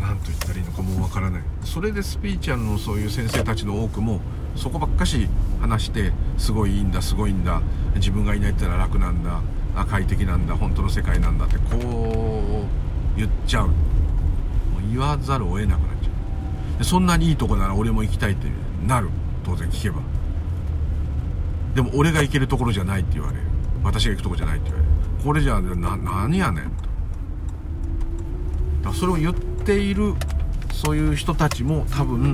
何と言ったらいいのかもうわからない。それでスピーチャルのそういう先生たちの多くもそこばっかし話してすごいいいんだすごいんだ自分がいないって言ったら楽なんだ快適なんだ本当の世界なんだってこう言っちゃう。言わざるを得なくなっちゃうそんなにいいとこなら俺も行きたいってなる。当然聞けば。でも俺が行けるところじゃないって言われる。私が行くとこじゃないって言われる。これじゃな何やねんと。だそれを言っているそういう人たちも多分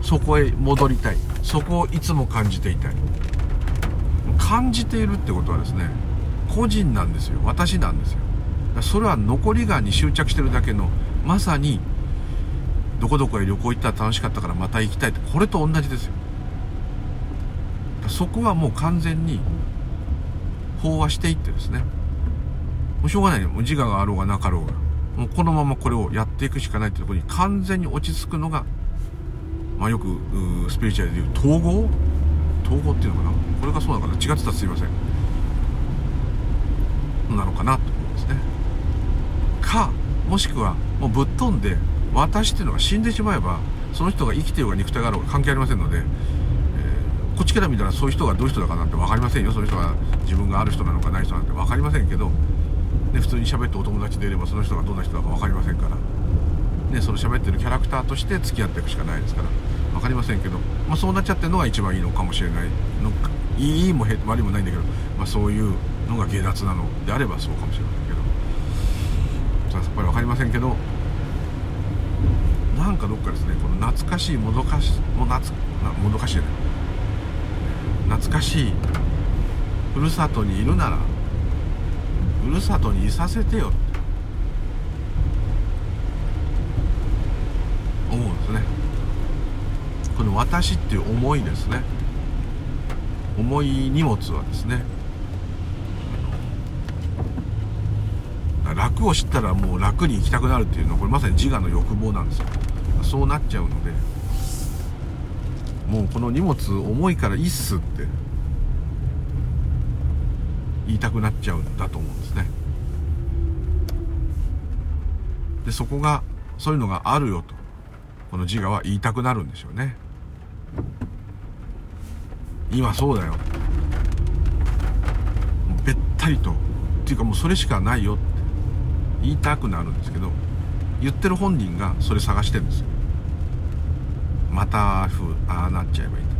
そこへ戻りたい。そこをいつも感じていたい。感じているってことはですね個人なんですよ。私なんですよ。それは残りがに執着してるだけのまさにどこどこへ旅行行ったら楽しかったからまた行きたいってこれと同じですよ。そこはもう完全に飽和していってですね。もうしょうがないもう自我があろうがなかろうが。もうこのままこれをやっていくしかないってところに完全に落ち着くのがまあ、よくスピリチュアルでいう統合？統合っていうのかな？これがそうなのかな？違ってたらすいません。なのかなと思いますね。かもしくはもうぶっ飛んで私っていうのが死んでしまえばその人が生きてようが肉体があろうが関係ありませんので、えー、こっちから見たらそういう人がどういう人だかなんて分かりませんよ。その人が自分がある人なのかない人なんて分かりませんけど、ね、普通に喋ってお友達でいればその人がどんな人だか分かりませんから。ね、その喋ってるキャラクターとして付き合っていくしかないですから分かりませんけど、まあ、そうなっちゃってるのが一番いいのかもしれない。のかいいも悪いもないんだけど、まあ、そういうのが芸脱なのであればそうかもしれませんけど。さっぱり分かりませんけどなんかどっかですねこの懐かしいもどかしも懐もどかしいじゃな懐かしいふるさとにいるならふるさとにいさせてよって。思うんですね。この私っていう思いですね。重い荷物はですね楽を知ったらもう楽に行きたくなるっていうのはこれまさに自我の欲望なんですよ。そうなっちゃうのでもうこの荷物重いからいいっすって言いたくなっちゃうんだと思うんですね。でそこがそういうのがあるよとこの自我は言いたくなるんでしょうね。今そうだよ。べったりと。っていうかもうそれしかないよって言いたくなるんですけど言ってる本人がそれ探してるんですよ。またふああなっちゃえばいいんだ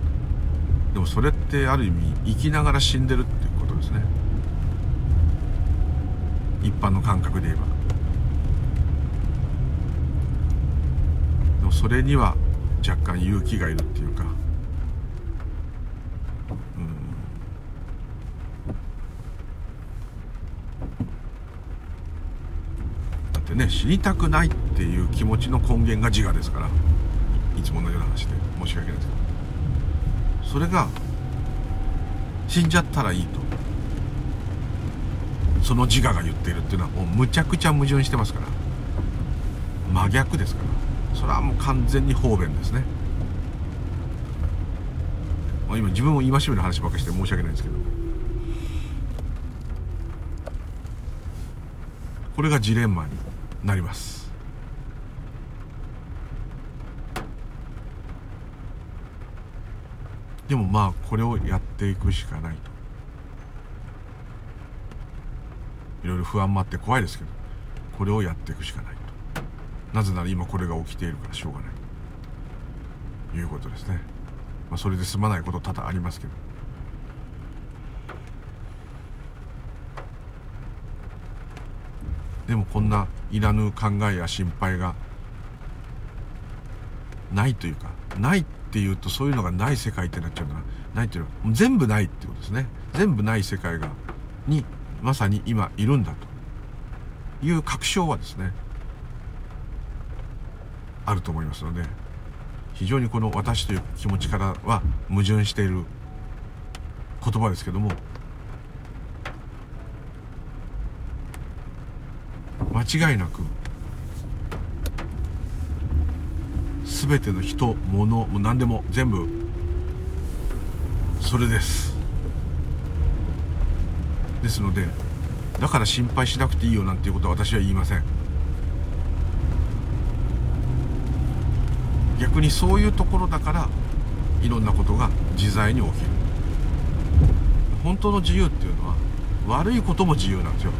でもそれってある意味生きながら死んでるっていうことですね。一般の感覚で言えば。でもそれには若干勇気がいるっていうか。うん。だってね死にたくないっていう気持ちの根源が自我ですから。いつものような話で申し訳ないですけどそれが死んじゃったらいいと。その自我が言っているっていうのはもうむちゃくちゃ矛盾してますから真逆ですから。それはもう完全に方便ですね、今自分を戒める話ばっかりして申し訳ないんですけど。これがジレンマになります。でもまあこれをやっていくしかないと。いろいろ不安もあって怖いですけどこれをやっていくしかないと。なぜなら今これが起きているからしょうがない。ということですね、まあ、それで済まないこと多々ありますけど。でもこんないらぬ考えや心配がないというかないってっていうとそういうのがない世界ってなっちゃうかな。ないっていうのは、もう全部ないってことですね。全部ない世界が、に、まさに今いるんだという確証はですね、あると思いますので、非常にこの私という気持ちからは矛盾している言葉ですけども、間違いなく全ての人物もう何でも全部それです。ですのでだから心配しなくていいよなんていうことは私は言いません。逆にそういうところだからいろんなことが自在に起きる。本当の自由っていうのは悪いことも自由なんですよ。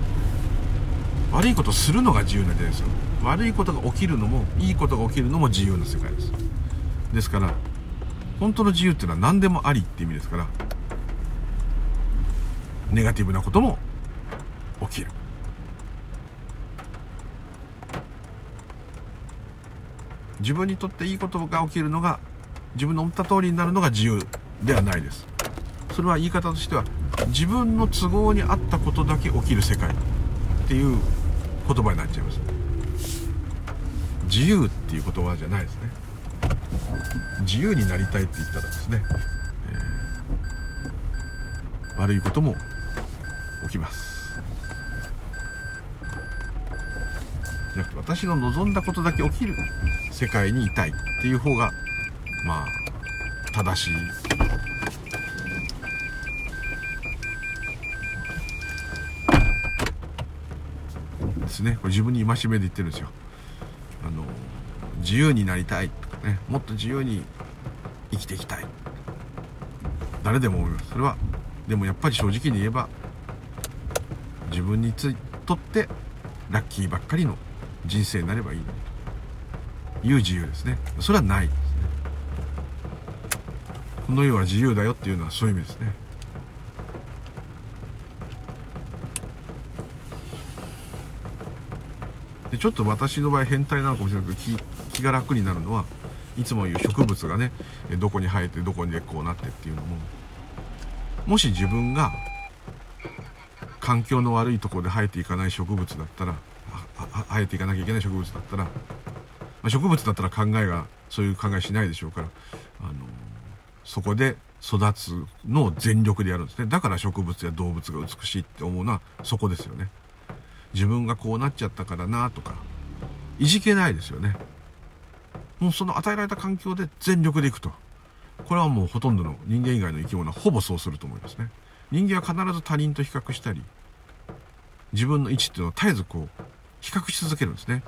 悪いことするのが自由なんじゃないですよ。悪いことが起きるのもいいことが起きるのも自由な世界です。ですから本当の自由っていうのは何でもありって意味ですからネガティブなことも起きる。自分にとっていいことが起きるのが自分の思った通りになるのが自由ではないです。それは言い方としては自分の都合に合ったことだけ起きる世界っていう言葉になっちゃいます。自由っていう言葉じゃないですね。自由になりたいって言ったらですね、えー、悪いことも起きます。じゃなくて私の望んだことだけ起きる世界にいたいっていう方がまあ正しい。ですね。これ自分に戒めで言ってるんですよ。自由になりたいとかねもっと自由に生きていきたい。誰でも思います。それはでもやっぱり正直に言えば自分にとってラッキーばっかりの人生になればいい。という自由ですね。それはないですね。この世は自由だよっていうのはそういう意味ですねでちょっと私の場合変態なのかもしれないけど気が楽になるのはいつも言う植物がねどこに生えてどこにこうなってっていうのももし自分が環境の悪いところで生えていかない植物だったら生えていかなきゃいけない植物だったら、まあ、植物だったら考えがそういう考えしないでしょうから、あのそこで育つのを全力でやるんですね。だから植物や動物が美しいって思うのはそこですよね。自分がこうなっちゃったからなとかいじけないですよね。もうその与えられた環境で全力でいくと。これはもうほとんどの人間以外の生き物はほぼそうすると思いますね。人間は必ず他人と比較したり自分の位置っていうのを絶えずこう比較し続けるんですね、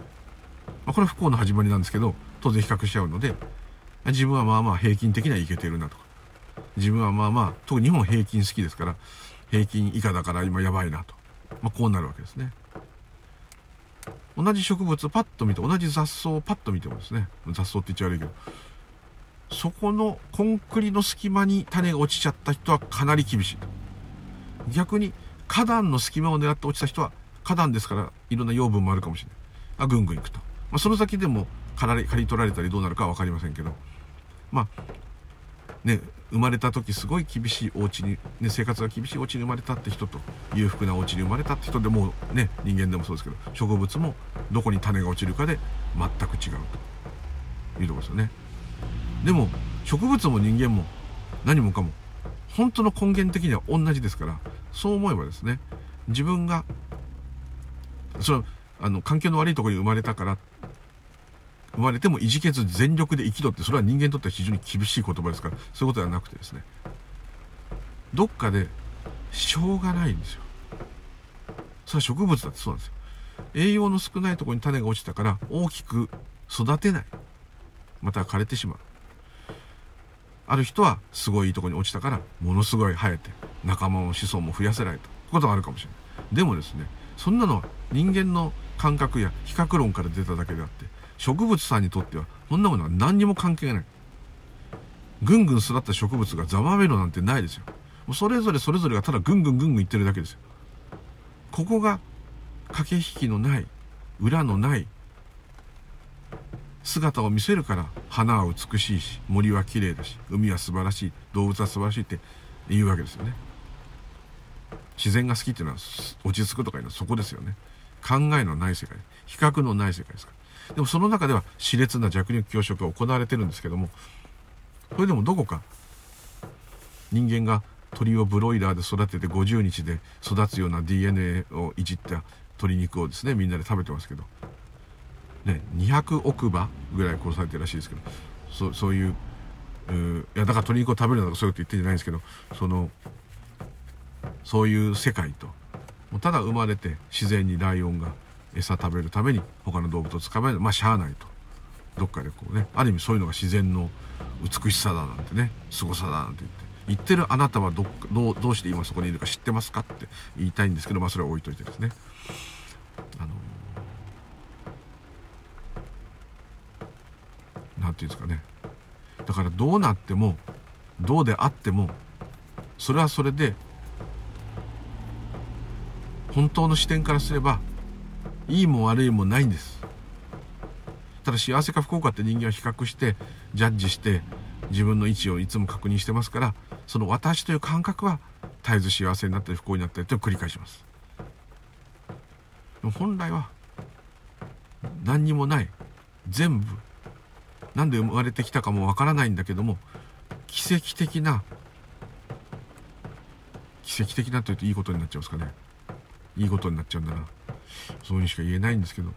まあ、これは不幸の始まりなんですけど当然比較しちゃうので自分はまあまあ平均的にはいけてるなとか。自分はまあまあ特に日本平均好きですから平均以下だから今やばいなと、まあ、こうなるわけですね。同じ植物をパッと見て同じ雑草をパッと見てもですね雑草って言っちゃ悪いけどそこのコンクリの隙間に種が落ちちゃった人はかなり厳しい。と逆に花壇の隙間を狙って落ちた人は花壇ですからいろんな養分もあるかもしれない。あぐんぐんいくと、まあ、その先でも刈り刈り取られたりどうなるかは分かりませんけどまあね生まれた時すごい厳しいお家に、ね、生活が厳しいお家に生まれたって人と裕福なお家に生まれたって人でもね人間でもそうですけど植物もどこに種が落ちるかで全く違うというところですよね。でも植物も人間も何もかも本当の根源的には同じですからそう思えばですね自分がそのあの環境の悪いところに生まれたから生まれてもいじけず全力で生きろってそれは人間にとっては非常に厳しい言葉ですからそういうことではなくてですねどっかでしょうがないんですよ。それは植物だってそうなんですよ。栄養の少ないところに種が落ちたから大きく育てない。また枯れてしまう。ある人はすごいいいところに落ちたからものすごい生えて仲間も子孫も増やせないと。ことがあるかもしれない。でもですねそんなのは人間の感覚や比較論から出ただけであって植物さんにとってはそんなものは何にも関係ない。ぐんぐん育った植物がざまめろなんてないですよ。もうそれぞれそれぞれがただぐんぐんぐんぐんいってるだけですよ。ここが駆け引きのない裏のない姿を見せるから花は美しいし森は綺麗だし海は素晴らしい動物は素晴らしいって言うわけですよね。自然が好きっていうのは落ち着くとかいうのはそこですよね。考えのない世界。比較のない世界ですから。でもその中では熾烈な弱肉強食が行われてるんですけどもそれでもどこか人間が鳥をブロイラーで育てて50日で育つような DNA をいじった鶏肉をですねみんなで食べてますけどね200億羽ぐらい殺されてるらしいですけどそそういうういやだから鶏肉を食べるなとかそういうこと言ってんじゃないんですけどそのそういう世界とただ生まれて自然にライオンが餌食べるために他の動物を捕まえる。まあしゃあないと。どっかでこうねある意味そういうのが自然の美しさだなんてね凄さだなんて言って。言ってるあなたはどどうどうして今そこにいるか知ってますかって言いたいんですけどまあそれは置いといてですね。あの何て言うんですかね。だからどうなってもどうであってもそれはそれで本当の視点からすればいいも悪いもないんです。ただ幸せか不幸かって人間は比較してジャッジして自分の位置をいつも確認してますからその私という感覚は絶えず幸せになったり不幸になったりと繰り返します。本来は何にもない全部何で生まれてきたかもわからないんだけども奇跡的な奇跡的なというといいことになっちゃうんですかね。いいことになっちゃうんだな。そういうにしか言えないんですけど。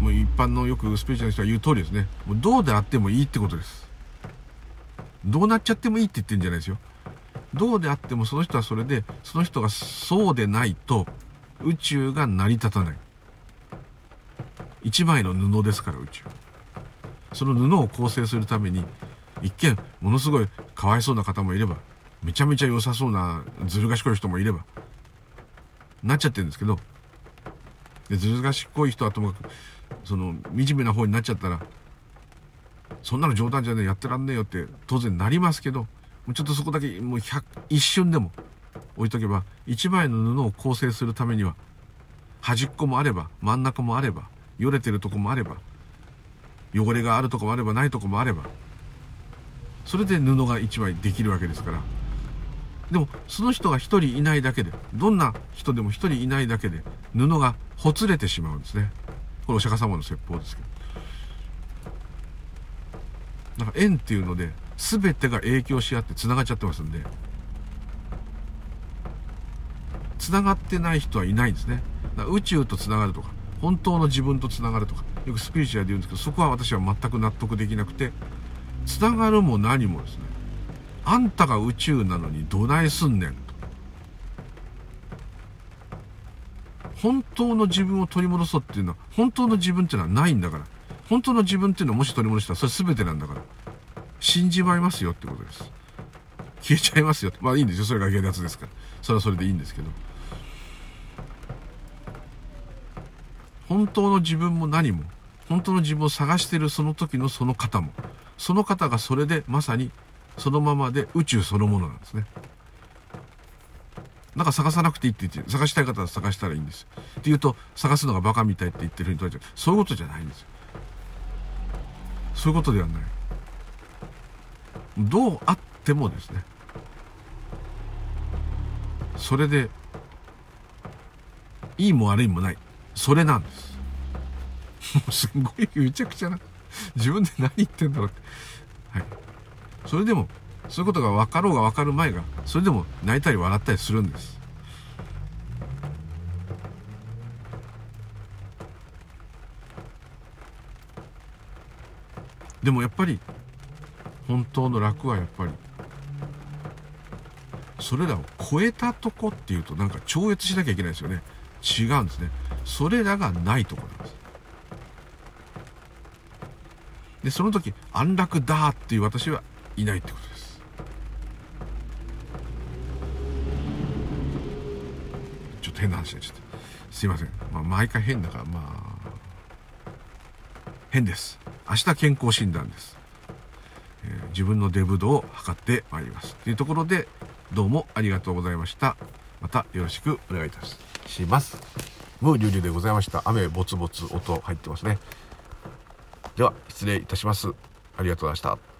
もう一般のよくスピリチュアルの人は言う通りですね。もうどうであってもいいってことです。どうなっちゃってもいいって言ってるんじゃないですよ。どうであってもその人はそれでその人がそうでないと宇宙が成り立たない。一枚の布ですから宇宙。その布を構成するために一見ものすごいかわいそうな方もいればめちゃめちゃ良さそうなずる賢い人もいればなっちゃってるんですけどでずる賢い人はともかくその惨めな方になっちゃったらそんなの冗談じゃねえやってらんねえよって当然なりますけどもうちょっとそこだけもう一瞬でも置いとけば一枚の布を構成するためには端っこもあれば真ん中もあればよれてるとこもあれば汚れがあるとこもあればないとこもあればそれで布が一枚できるわけですからでもその人が一人いないだけでどんな人でも一人いないだけで布がほつれてしまうんですね。これお釈迦様の説法ですけど。なんか縁っていうので全てが影響し合ってつながっちゃってますんでつながってない人はいないんですね。宇宙とつながるとか本当の自分とつながるとかよくスピリチュアルで言うんですけどそこは私は全く納得できなくてつながるも何もですねあんたが宇宙なのにどないすんねんと。本当の自分を取り戻そうっていうのは本当の自分っていうのはないんだから。本当の自分っていうのはもし取り戻したらそれ全てなんだから。死んじまいますよってことです。消えちゃいますよまあいいんですよ。それが下脱ですから。それはそれでいいんですけど。本当の自分も何も本当の自分を探してるその時のその方もその方がそれでまさにそのままで宇宙そのものなんですね。なんか探さなくていいって言って探したい方は探したらいいんです。って言うと探すのがバカみたいって言ってる人たちはそういうことじゃないんです。よそういうことではない。どうあってもですね。それでいいも悪いもない。それなんです。も *laughs* うすごいめちゃくちゃな。自分で何言ってんだろうって。はい。それでもそういうことが分かろうが分かる前がそれでも泣いたり笑ったりするんです。でもやっぱり本当の楽はやっぱりそれらを超えたとこっていうとなんか超越しなきゃいけないですよね。違うんですね。それらがないところなんです。でその時安楽だっていう私はいないってことです。ちょっと変な話になっちゃったすいません、まあ、毎回変だからまあ変です。明日健康診断です、えー、自分のデブ度を測ってまいります。というところでどうもありがとうございました。またよろしくお願いいたします。ムーリュウリュウでございました。雨ぼつぼつ音入ってますね。では失礼いたします。ありがとうございました。